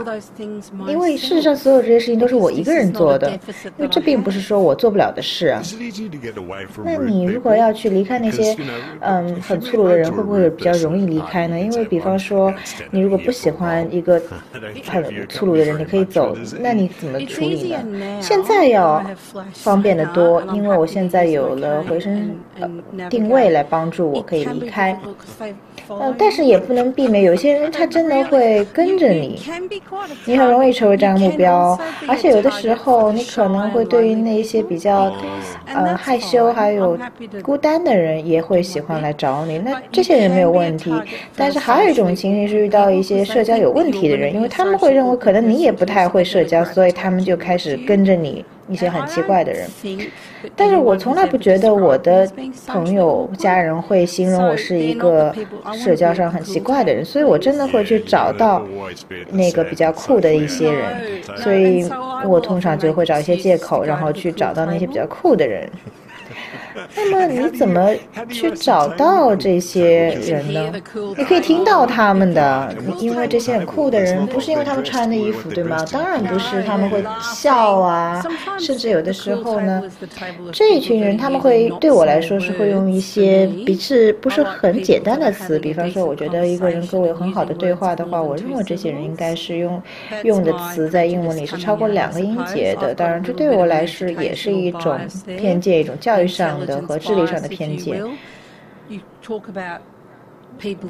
因为事实上所有这些事情都是我一个人做的，因为这并不是说我做不了的事啊。那你如果要去离开那些 嗯很粗鲁的人，会不会比较容易离开呢？因为比方说，你如果不喜欢一个很粗鲁的人，你可以走，那你怎么处理呢？现在要方便的多，因为我现在有了回声定位来帮助我可以离开。呃，但是也不能避免，有些人他真的会跟着你，你很容易成为这样的目标，而且有的时候你可能会对于那些比较呃害羞还有孤单的人也会喜欢来找你，那这些人没有问题，但是还有一种情形是遇到一些社交有问题的人，因为他们会认为可能你也不太会社交，所以他们就开始跟着你。一些很奇怪的人，但是我从来不觉得我的朋友、家人会形容我是一个社交上很奇怪的人，所以我真的会去找到那个比较酷的一些人，所以我通常就会找一些借口，然后去找到那些比较酷的人。那么你怎么去找到这些人呢？你可以听到他们的，因为这些很酷的人，不是因为他们穿的衣服，对吗？当然不是，他们会笑啊，甚至有的时候呢，这一群人他们会对我来说是会用一些不是不是很简单的词，比方说，我觉得一个人跟我有很好的对话的话，我认为这些人应该是用用的词在英文里是超过两个音节的。当然，这对我来说也是一种偏见，一种教育上的。和智力上的偏见。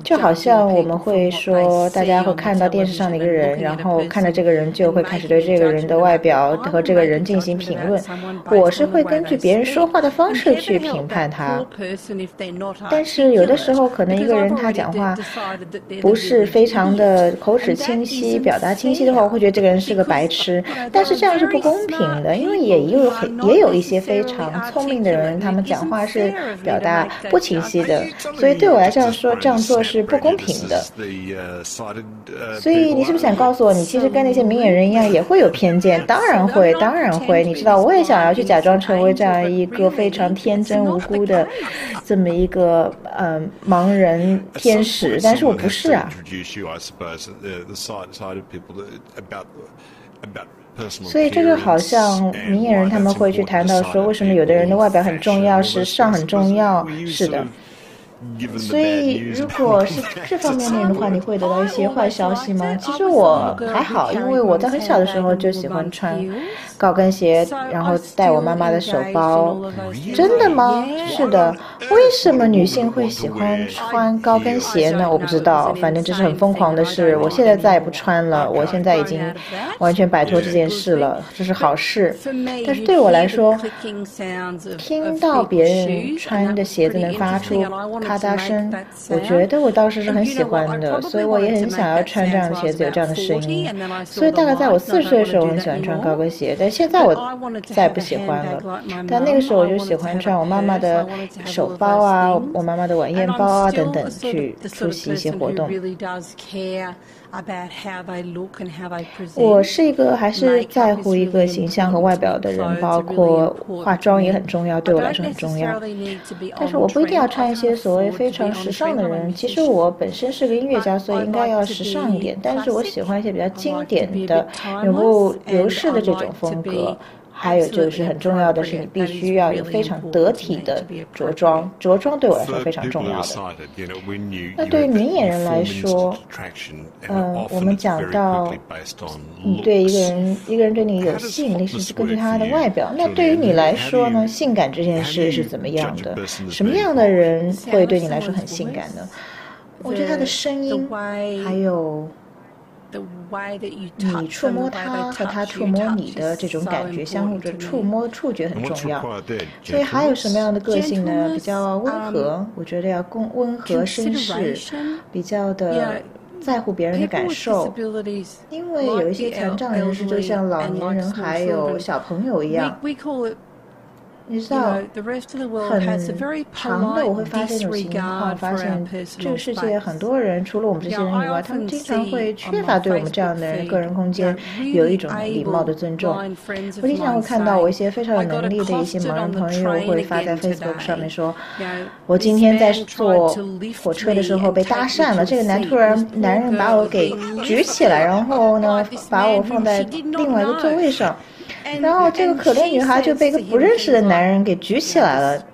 就好像我们会说，大家会看到电视上的一个人，然后看着这个人就会开始对这个人的外表和这个人进行评论。我是会根据别人说话的方式去评判他。但是有的时候，可能一个人他讲话不是非常的口齿清晰、表达清晰的话，我会觉得这个人是个白痴。但是这样是不公平的，因为也有很也有一些非常聪明的人，他们讲话是表达不清晰的。所以对我来这样说，这样。做是不公平的，所以你是不是想告诉我，你其实跟那些明眼人一样，也会有偏见？当然会，当然会。你知道，我也想要去假装成为这样一个非常天真无辜的这么一个呃盲人天使，但是我不是啊。所以这个好像明眼人他们会去谈到说，为什么有的人的外表很重要，时尚很重要？是的。所以，如果是这方面的人的话，你会得到一些坏消息吗？其实我还好，因为我在很小的时候就喜欢穿高跟鞋，然后带我妈妈的手包。真的吗？是的。为什么女性会喜欢穿高跟鞋呢？我不知道，反正这是很疯狂的事。我现在再也不穿了，我现在已经完全摆脱这件事了，这是好事。但是对我来说，听到别人穿的鞋子能发出。啪嗒声，我觉得我当时是很喜欢的，所以我也很想要穿这样的鞋子，有这样的声音。所以大概在我四十岁的时候，我很喜欢穿高跟鞋，但现在我再不喜欢了。但那个时候我就喜欢穿我妈妈的手包啊，我妈妈的晚宴包啊等等，去出席一些活动。我是一个还是在乎一个形象和外表的人，包括化妆也很重要，对我来说很重要。但是我不一定要穿一些所谓非常时尚的人。其实我本身是个音乐家，所以应该要时尚一点。但是我喜欢一些比较经典的、永不流逝的这种风格。还有就是很重要的是，你必须要有非常得体的着装，着装对我来说非常重要的。那对于明眼人来说，嗯，我们讲到你对一个人，一个人对你有吸引力是根据他的外表。那对于你来说呢，性感这件事是怎么样的？什么样的人会对你来说很性感呢？我觉得他的声音，还有。你触摸它和它触摸你的这种感觉，相互的触摸触觉很重要。所以还有什么样的个性呢？比较温和，我觉得要公温和绅士，比较的在乎别人的感受。因为有一些残障人士，就像老年人还有小朋友一样。你知道，很长的我会发现一种情况，发现这个世界很多人除了我们这些人以外，他们经常会缺乏对我们这样的人个人空间有一种礼貌的尊重。我经常会看到我一些非常有能力的一些盲人朋友会发在 Facebook 上面说：“我今天在坐火车的时候被搭讪了，这个男突然男人把我给举起来，然后呢把我放在另外一个座位上。”然后这个可怜女孩就被一个不认识的男人给举起来了，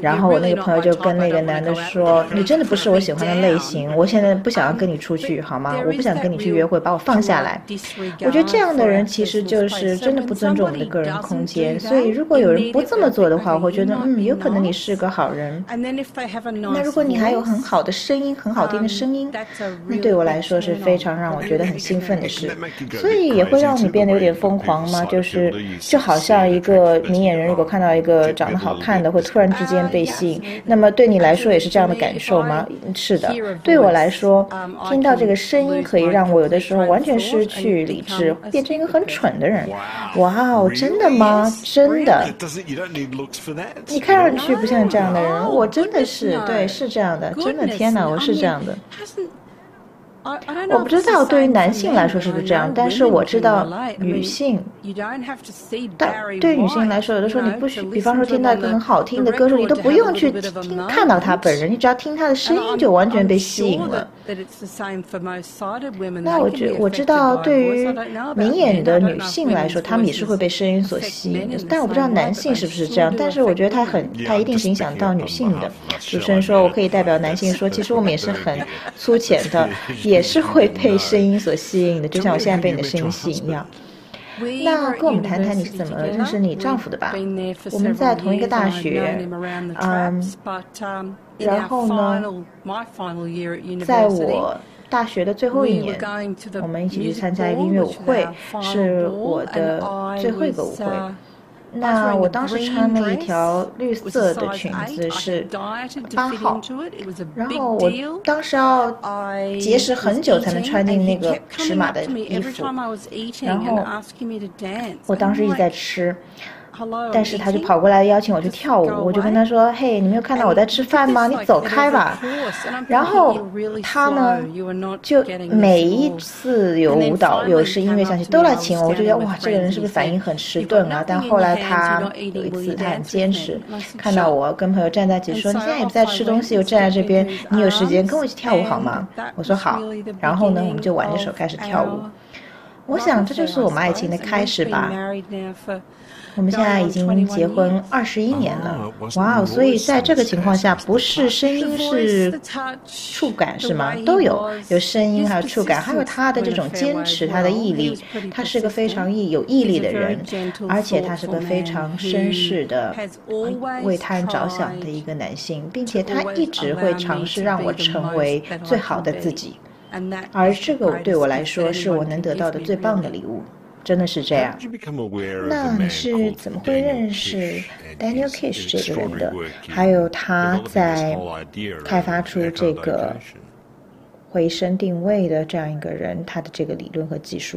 然后我那个朋友就跟那个男的说：“你真的不是我喜欢的类型，我现在不想要跟你出去，好吗？我不想跟你去约会，把我放下来。”我觉得这样的人其实就是真的不尊重我们的个人空间。所以如果有人不这么做的话，我会觉得嗯，有可能你是个好人。那如果你还有很好的声音，很好听的声音，那对我来说是非常让我觉得很兴奋的事。所以也会让你变得有点疯狂吗？就是就好像一个明眼人如果看到一个长得好看的，会突然之间被吸引。那么对你来说也是这样的感受吗？是的，对我来说，听到这个声音可以让我有的时候完全失去理智，变成一个很蠢的人。哇哦，真的吗？真的？你看上去不像这样的人，我真的是对，是这样的，真的，天哪，我是这样的。我不知道对于男性来说是不是这样，但是我知道女性，但对于女性来说，有的时候你不许，比方说听到一个很好听的歌手，你都不用去听看到他本人，你只要听他的声音就完全被吸引了。那我觉我知道对于明眼的女性来说，她们也是会被声音所吸引的，但我不知道男性是不是这样。但是我觉得他很，他一定是影响到女性的。主持人说，我可以代表男性说，其实我们也是很粗浅的，也。是会被声音所吸引的，就像我现在被你的声音吸引一样。那跟我们谈谈你是怎么认识你丈夫的吧？我们在同一个大学，嗯，然后呢，在我大学的最后一年，我们一起去参加一个音乐舞会，是我的最后一个舞会。那我当时穿了一条绿色的裙子，是八号，然后我当时要节食很久才能穿进那个尺码的衣服，然后我当时一直在吃。但是他就跑过来邀请我去跳舞，我就跟他说：“嘿，你没有看到我在吃饭吗？你走开吧。”然后他呢，就每一次有舞蹈、有时音乐响起都来请我，我就觉得哇，这个人是不是反应很迟钝啊？但后来他有一次他很坚持，看到我跟朋友站在一起说：“你现在也不在吃东西，又站在这边，你有时间跟我一起跳舞好吗？”我说好。然后呢，我们就挽着手开始跳舞。我想这就是我们爱情的开始吧。我们现在已经结婚二十一年了，哇哦！所以在这个情况下，不是声音是触感是吗？都有，有声音，还有触感，还有他的这种坚持，他的毅力。他是个非常毅有毅力的人，而且他是个非常绅士的，为他人着想的一个男性，并且他一直会尝试让我成为最好的自己。而这个对我来说，是我能得到的最棒的礼物。真的是这样。那你是怎么会认识 Daniel Kish 这个人的？还有他在开发出这个。回声定位的这样一个人，他的这个理论和技术，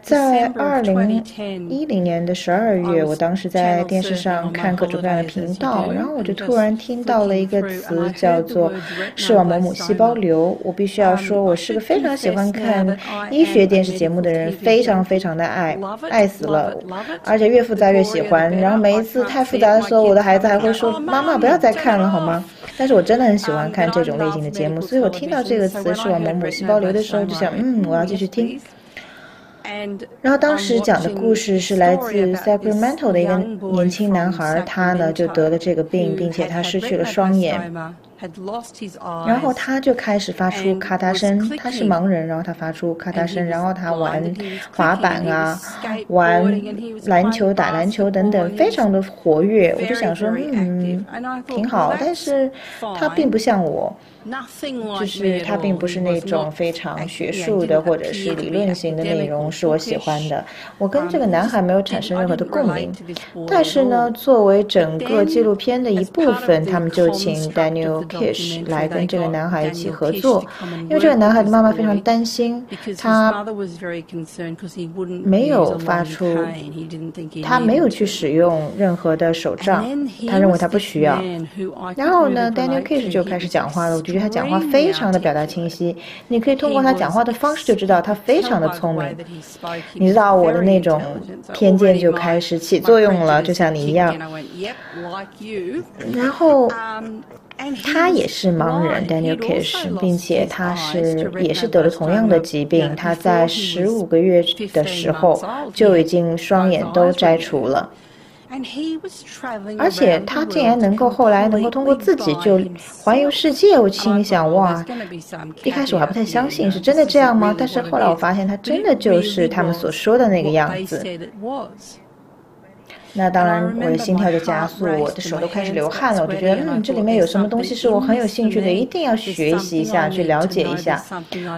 在二零一零年的十二月，我当时在电视上看各种各样的频道，然后我就突然听到了一个词，叫做视网膜母细胞瘤。我必须要说，我是个非常喜欢看医学电视节目的人，非常非常的爱，爱死了，而且越复杂越喜欢。然后每一次太复杂的时候，我的孩子还会说：“妈妈，不要再看了，好吗？”但是我真的很喜欢看这种类型的节目，所以我听到这个词视网膜母细胞瘤的时候，就想，嗯，我要继续听。然后当时讲的故事是来自 Sacramento 的一个年轻男孩，他呢就得了这个病，并且他失去了双眼。然后他就开始发出咔嗒声，他是盲人，然后他发出咔嗒声，然后他玩滑板啊，玩篮球、打篮球等等，非常的活跃。我就想说，嗯，挺好，但是他并不像我。就是它并不是那种非常学术的或者是理论型的内容是我喜欢的。我跟这个男孩没有产生任何的共鸣，但是呢，作为整个纪录片的一部分，他们就请 Daniel Kish 来跟这个男孩一起合作，因为这个男孩的妈妈非常担心他没有发出，他没有去使用任何的手杖，他认为他不需要。然后呢，Daniel Kish 就开始讲话了。我觉得他讲话非常的表达清晰，你可以通过他讲话的方式就知道他非常的聪明。你知道我的那种偏见就开始起作用了，就像你一样。然后他也是盲人，Daniel Kish，并且他是也是得了同样的疾病。他在十五个月的时候就已经双眼都摘除了。而且他竟然能够后来能够通过自己就环游世界，我心里想哇，一开始我还不太相信是真的这样吗？但是后来我发现他真的就是他们所说的那个样子。那当然，我的心跳就加速，我的手都开始流汗了。我就觉得，嗯，这里面有什么东西是我很有兴趣的，一定要学习一下，去了解一下。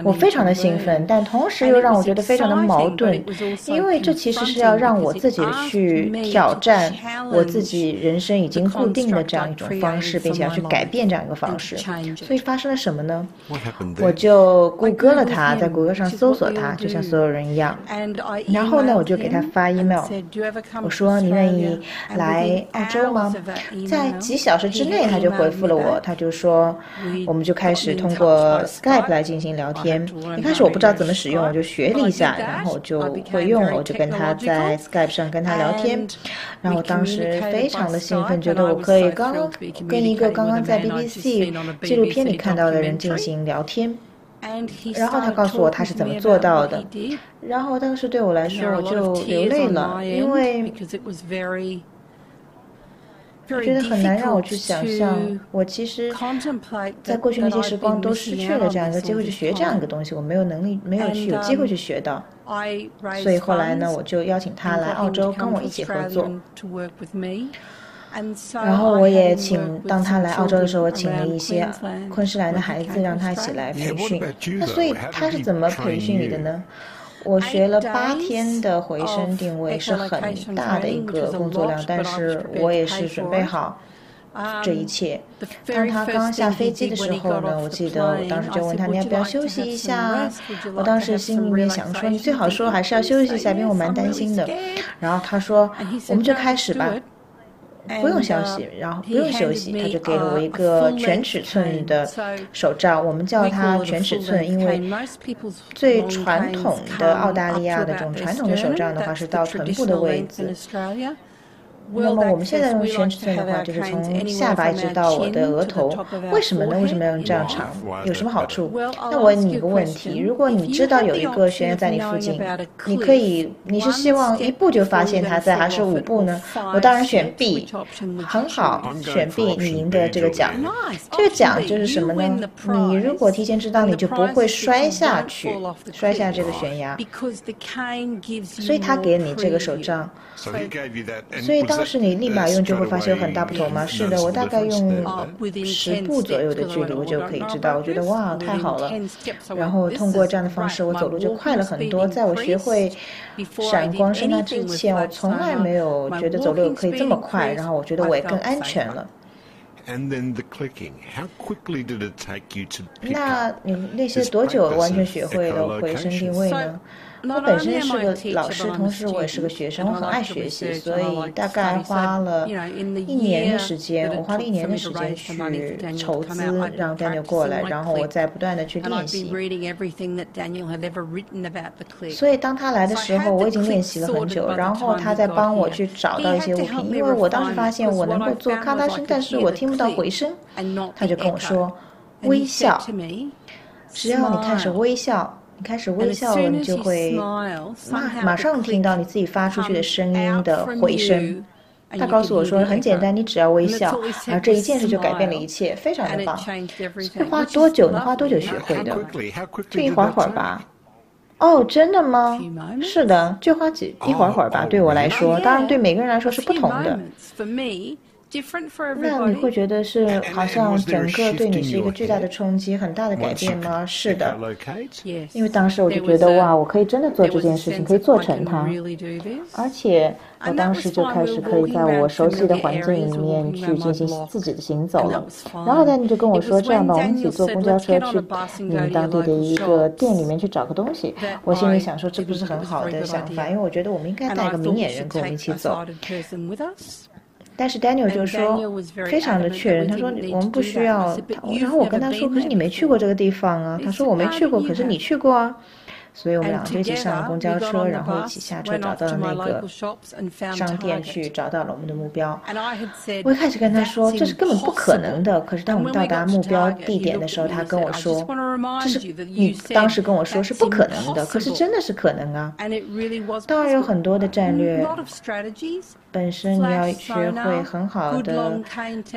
我非常的兴奋，但同时又让我觉得非常的矛盾，因为这其实是要让我自己去挑战我自己人生已经固定的这样一种方式，并且要去改变这样一个方式。所以发生了什么呢？我就谷歌了它，在谷歌上搜索它，就像所有人一样。然后呢，我就给他发 email，我说你愿。愿意来澳洲吗？在几小时之内，他就回复了我。他就说，我们就开始通过 Skype 来进行聊天。一开始我不知道怎么使用，我就学了一下，然后就会用了。我就跟他在 Skype 上跟他聊天。然后当时非常的兴奋，觉得我可以刚跟一个刚刚在 BBC 纪录片里看到的人进行聊天。然后他告诉我他是怎么做到的，然后当时对我来说我就流泪了，因为觉得很难让我去想象，我其实在过去那些时光都失去了这样一个机会去学这样一个东西，我没有能力，没有去有机会去学到，所以后来呢，我就邀请他来澳洲跟我一起合作。然后我也请，当他来澳洲的时候，我请了一些昆士兰的孩子，让他一起来培训。那所以他是怎么培训你的呢？我学了八天的回声定位，是很大的一个工作量，但是我也是准备好这一切。当他刚下飞机的时候呢，我记得我当时就问他你要不要休息一下？我当时心里面想说你最好说还是要休息一下，因为我蛮担心的。然后他说我们就开始吧。不用休息，然后不用休息，他就给了我一个全尺寸的手杖，我们叫它全尺寸，因为最传统的澳大利亚的这种传统的手杖的话是到臀部的位置。那么我们现在用全尺寸的话，就是从下巴一直到我的额头。为什么呢？为什么要用这样长？有什么好处？那我问你一个问题：如果你知道有一个悬崖在你附近，你可以，你是希望一步就发现它在，还是五步呢？我当然选 B，很好，选 B，你赢得这个奖。这个奖就是什么呢？你如果提前知道，你就不会摔下去，摔下这个悬崖。所以他给你这个手杖。所以当时你立马用就会发现有很大不同吗？是的，我大概用十步左右的距离，我就可以知道。我觉得哇，太好了。然后通过这样的方式，我走路就快了很多。在我学会闪光声那之前，我从来没有觉得走路可以这么快。然后我觉得我也更安全了。那你那些多久完全学会了回声定位呢？我本身是个老师，同时我也是个学生，我很爱学习，所以大概花了一年的时间，我花了一年的时间去筹资，让 Daniel 过来，然后我再不断的去练习。所以当他来的时候，我已经练习了很久，然后他在帮我去找到一些物品，因为我当时发现我能够做咔嗒声，但是我听不到回声，他就跟我说微笑，只要你开始微笑。你开始微笑了，你就会马马上听到你自己发出去的声音的回声。他告诉我说很简单，你只要微笑，而这一件事就改变了一切，非常的棒。要花多久？呢花多久学会的？就一会儿会儿吧。哦，真的吗？是的，就花几一会儿会儿吧。对我来说，当然对每个人来说是不同的。那你会觉得是好像整个对你是一个巨大的冲击，很大的改变吗？是的，因为当时我就觉得哇，我可以真的做这件事情，可以做成它，而且我当时就开始可以在我熟悉的环境里面去进行自己的行走。了。然后呢，你就跟我说这样吧，我们一起坐公交车去你们当地的一个店里面去找个东西。我心里想说，这不是很好的想法，因为我觉得我们应该带个明眼人跟我们一起走。但是 Daniel 就说非常的确认，他说我们不需要。然后我跟他说，可是你没去过这个地方啊。他说我没去过，可是你去过啊。所以我们俩就一起上了公交车，然后一起下车找到了那个商店去，找到了我们的目标。我一开始跟他说这是根本不可能的，可是当我们到达目标地点的时候，他跟我说这是你当时跟我说是不可能的，可是真的是可能啊。当然有很多的战略。本身你要学会很好的，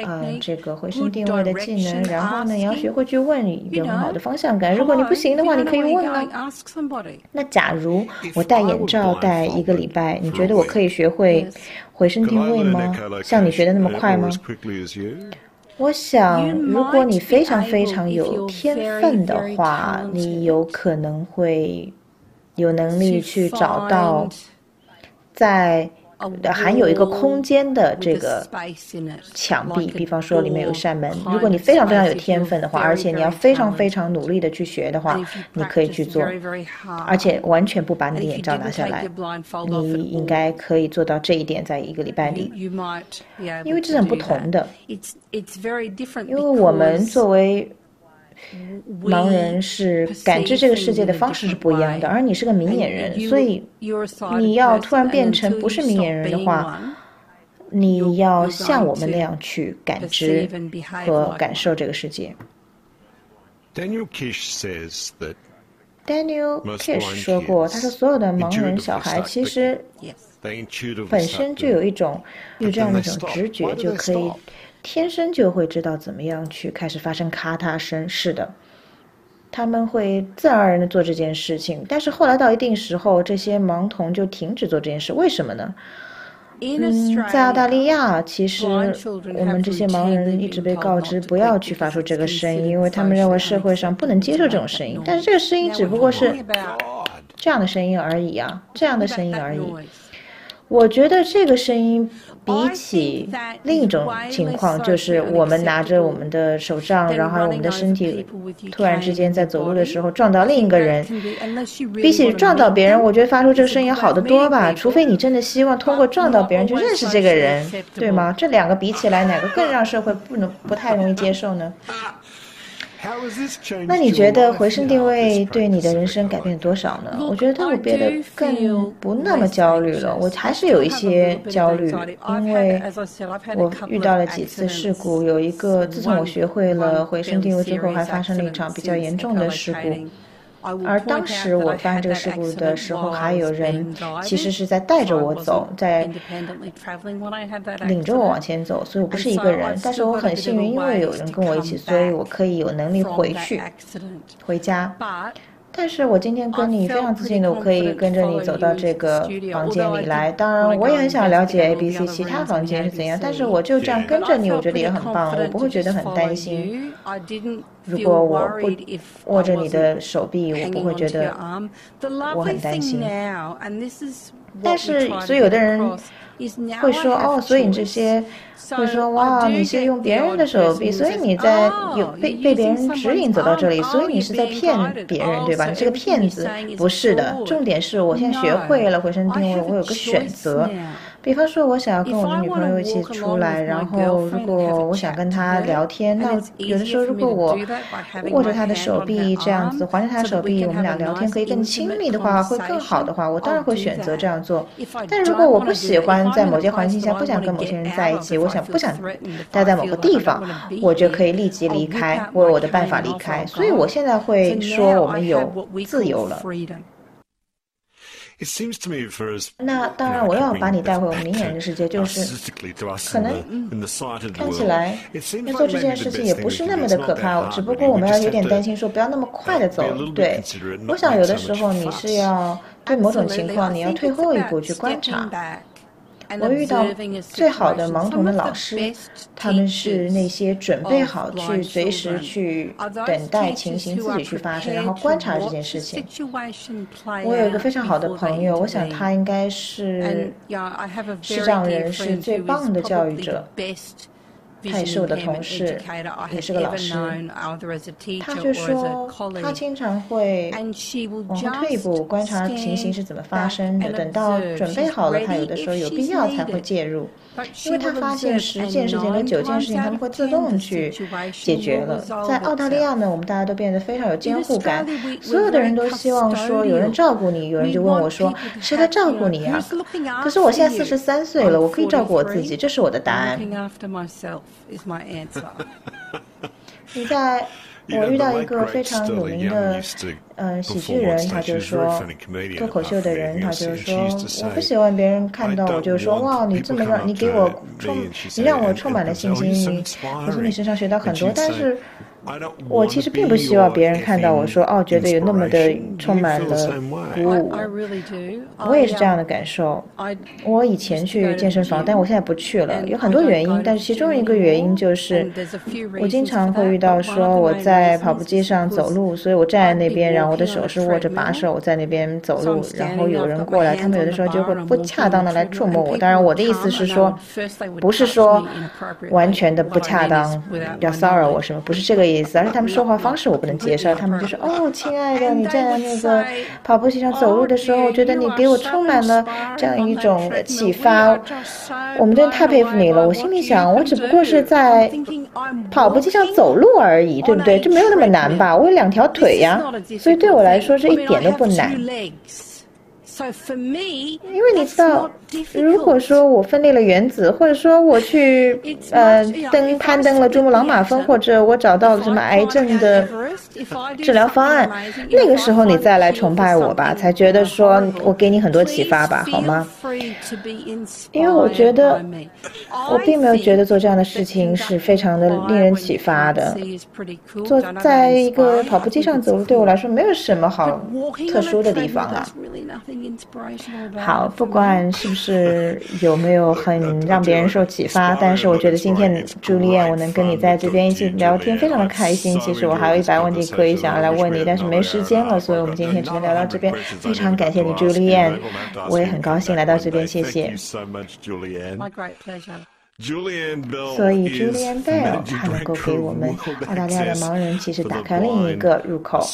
嗯，这个回声定位的技能，然后呢，你要学会去问，有很好的方向感。如果你不行的话，你可以问啊。那假如我戴眼罩戴一个礼拜，你觉得我可以学会回声定位吗？像你学的那么快吗？我想，如果你非常非常有天分的话，你有可能会有能力去找到在。含有一个空间的这个墙壁，比方说里面有扇门。如果你非常非常有天分的话，而且你要非常非常努力的去学的话，你可以去做，而且完全不把你的眼罩拿下来，你应该可以做到这一点，在一个礼拜里。因为这是很不同的，因为我们作为。盲人是感知这个世界的方式是不一样的，而你是个明眼人，所以你要突然变成不是明眼人的话，你要像我们那样去感知和感受这个世界。Daniel Kish says that Daniel Kish 说过，他说所有的盲人小孩其实本身就有一种有这样的一种直觉，就可以。天生就会知道怎么样去开始发生咔嗒声，是的，他们会自然而然的做这件事情。但是后来到一定时候，这些盲童就停止做这件事，为什么呢？嗯，在澳大利亚，其实我们这些盲人一直被告知不要去发出这个声音，因为他们认为社会上不能接受这种声音。但是这个声音只不过是这样的声音而已啊，这样的声音而已。我觉得这个声音比起另一种情况，就是我们拿着我们的手杖，然后我们的身体突然之间在走路的时候撞到另一个人，比起撞到别人，我觉得发出这个声音好得多吧。除非你真的希望通过撞到别人去认识这个人，对吗？这两个比起来，哪个更让社会不能不太容易接受呢？那你觉得回声定位对你的人生改变多少呢？我觉得我变得更不那么焦虑了。我还是有一些焦虑，因为我遇到了几次事故。有一个，自从我学会了回声定位之后，还发生了一场比较严重的事故。而当时我发生这个事故的时候，还有人其实是在带着我走，在领着我往前走，所以我不是一个人。但是我很幸运，因为有人跟我一起，所以我可以有能力回去回家。但是我今天跟你非常自信的，我可以跟着你走到这个房间里来。当然，我也很想了解 A、B、C 其他房间是怎样。但是我就这样跟着你，我觉得也很棒，我不会觉得很担心。如果我不握着你的手臂，我不会觉得我很担心。但是，所以有的人。会说哦，所以你这些会说哇，你是用别人的手臂，所以你在有被被别人指引走到这里，所以你是在骗别人，对吧？你是个骗子，不是的。重点是我现在学会了回声定位，我有个选择。比方说，我想要跟我的女朋友一起出来，然后如果我想跟她聊天，那有的时候如果我握着她的手臂这样子，环着她的手臂，我们俩聊天可以更亲密的话，会更好的话，我当然会选择这样做。但如果我不喜欢在某些环境下，不想跟某些人在一起，我想不想待在某个地方，我就可以立即离开，我有我的办法离开。所以我现在会说，我们有自由了。那当然，我要把你带回我们明眼人的世界，就是可能看起来要做这件事情也不是那么的可怕，只不过我们要有点担心，说不要那么快的走。对，我想有的时候你是要对某种情况，你要退后一步去观察。我遇到最好的盲童的老师，他们是那些准备好去随时去等待情形自己去发生，然后观察这件事情。我有一个非常好的朋友，我想他应该是视障人士最棒的教育者。他也是我的同事，也是个老师。他就说，他经常会往后退一步，观察情形是怎么发生的。等到准备好了，他有的时候有必要才会介入。因为他发现十件事情和九件事情他们会自动去解决了。在澳大利亚呢，我们大家都变得非常有监护感，所有的人都希望说有人照顾你。有人就问我说：“谁来照顾你啊？”可是我现在四十三岁了，我可以照顾我自己，这是我的答案。你在。我遇到一个非常有名的，呃，喜剧人，他就说，脱口秀的人，他就说，我不喜欢别人看到我就说，哇，你这么让，你给我充，你让我充满了信心，你，我从你身上学到很多，但是。我其实并不希望别人看到我说哦，觉得有那么的充满了鼓舞。我也是这样的感受。我以前去健身房，但我现在不去了，有很多原因，但是其中一个原因就是，我经常会遇到说我在跑步机上走路，所以我站在那边，然后我的手是握着把手，我在那边走路，然后有人过来，他们有的时候就会不恰当的来触摸我。当然，我的意思是说，不是说完全的不恰当，要骚扰我什么，不是这个意。意思，而且他们说话方式我不能接受。他们就说：“哦，亲爱的，你在那个跑步机上走路的时候，我觉得你给我充满了这样一种启发。我们真的太佩服你了。”我心里想，我只不过是在跑步机上走路而已，对不对？这没有那么难吧？我有两条腿呀，所以对我来说这一点都不难。因为你知道，如果说我分裂了原子，或者说我去呃登攀登了珠穆朗玛峰，或者我找到了什么癌症的治疗方案，那个时候你再来崇拜我吧，才觉得说我给你很多启发吧，好吗？因为我觉得我并没有觉得做这样的事情是非常的令人启发的。坐在一个跑步机上走路，对我来说没有什么好特殊的地方啊。好，不管是不是有没有很 让别人受启发，但是我觉得今天朱丽叶，我能跟你在这边一起聊天，非常的开心。其实我还有一百问题可以想要来问你，但是没时间了，所以我们今天只能聊到这边。非常感谢你，朱丽叶，我也很高兴来到这边，谢谢。所以朱丽安贝尔，他能够给我们澳大利亚的盲人其实打开另一个入口。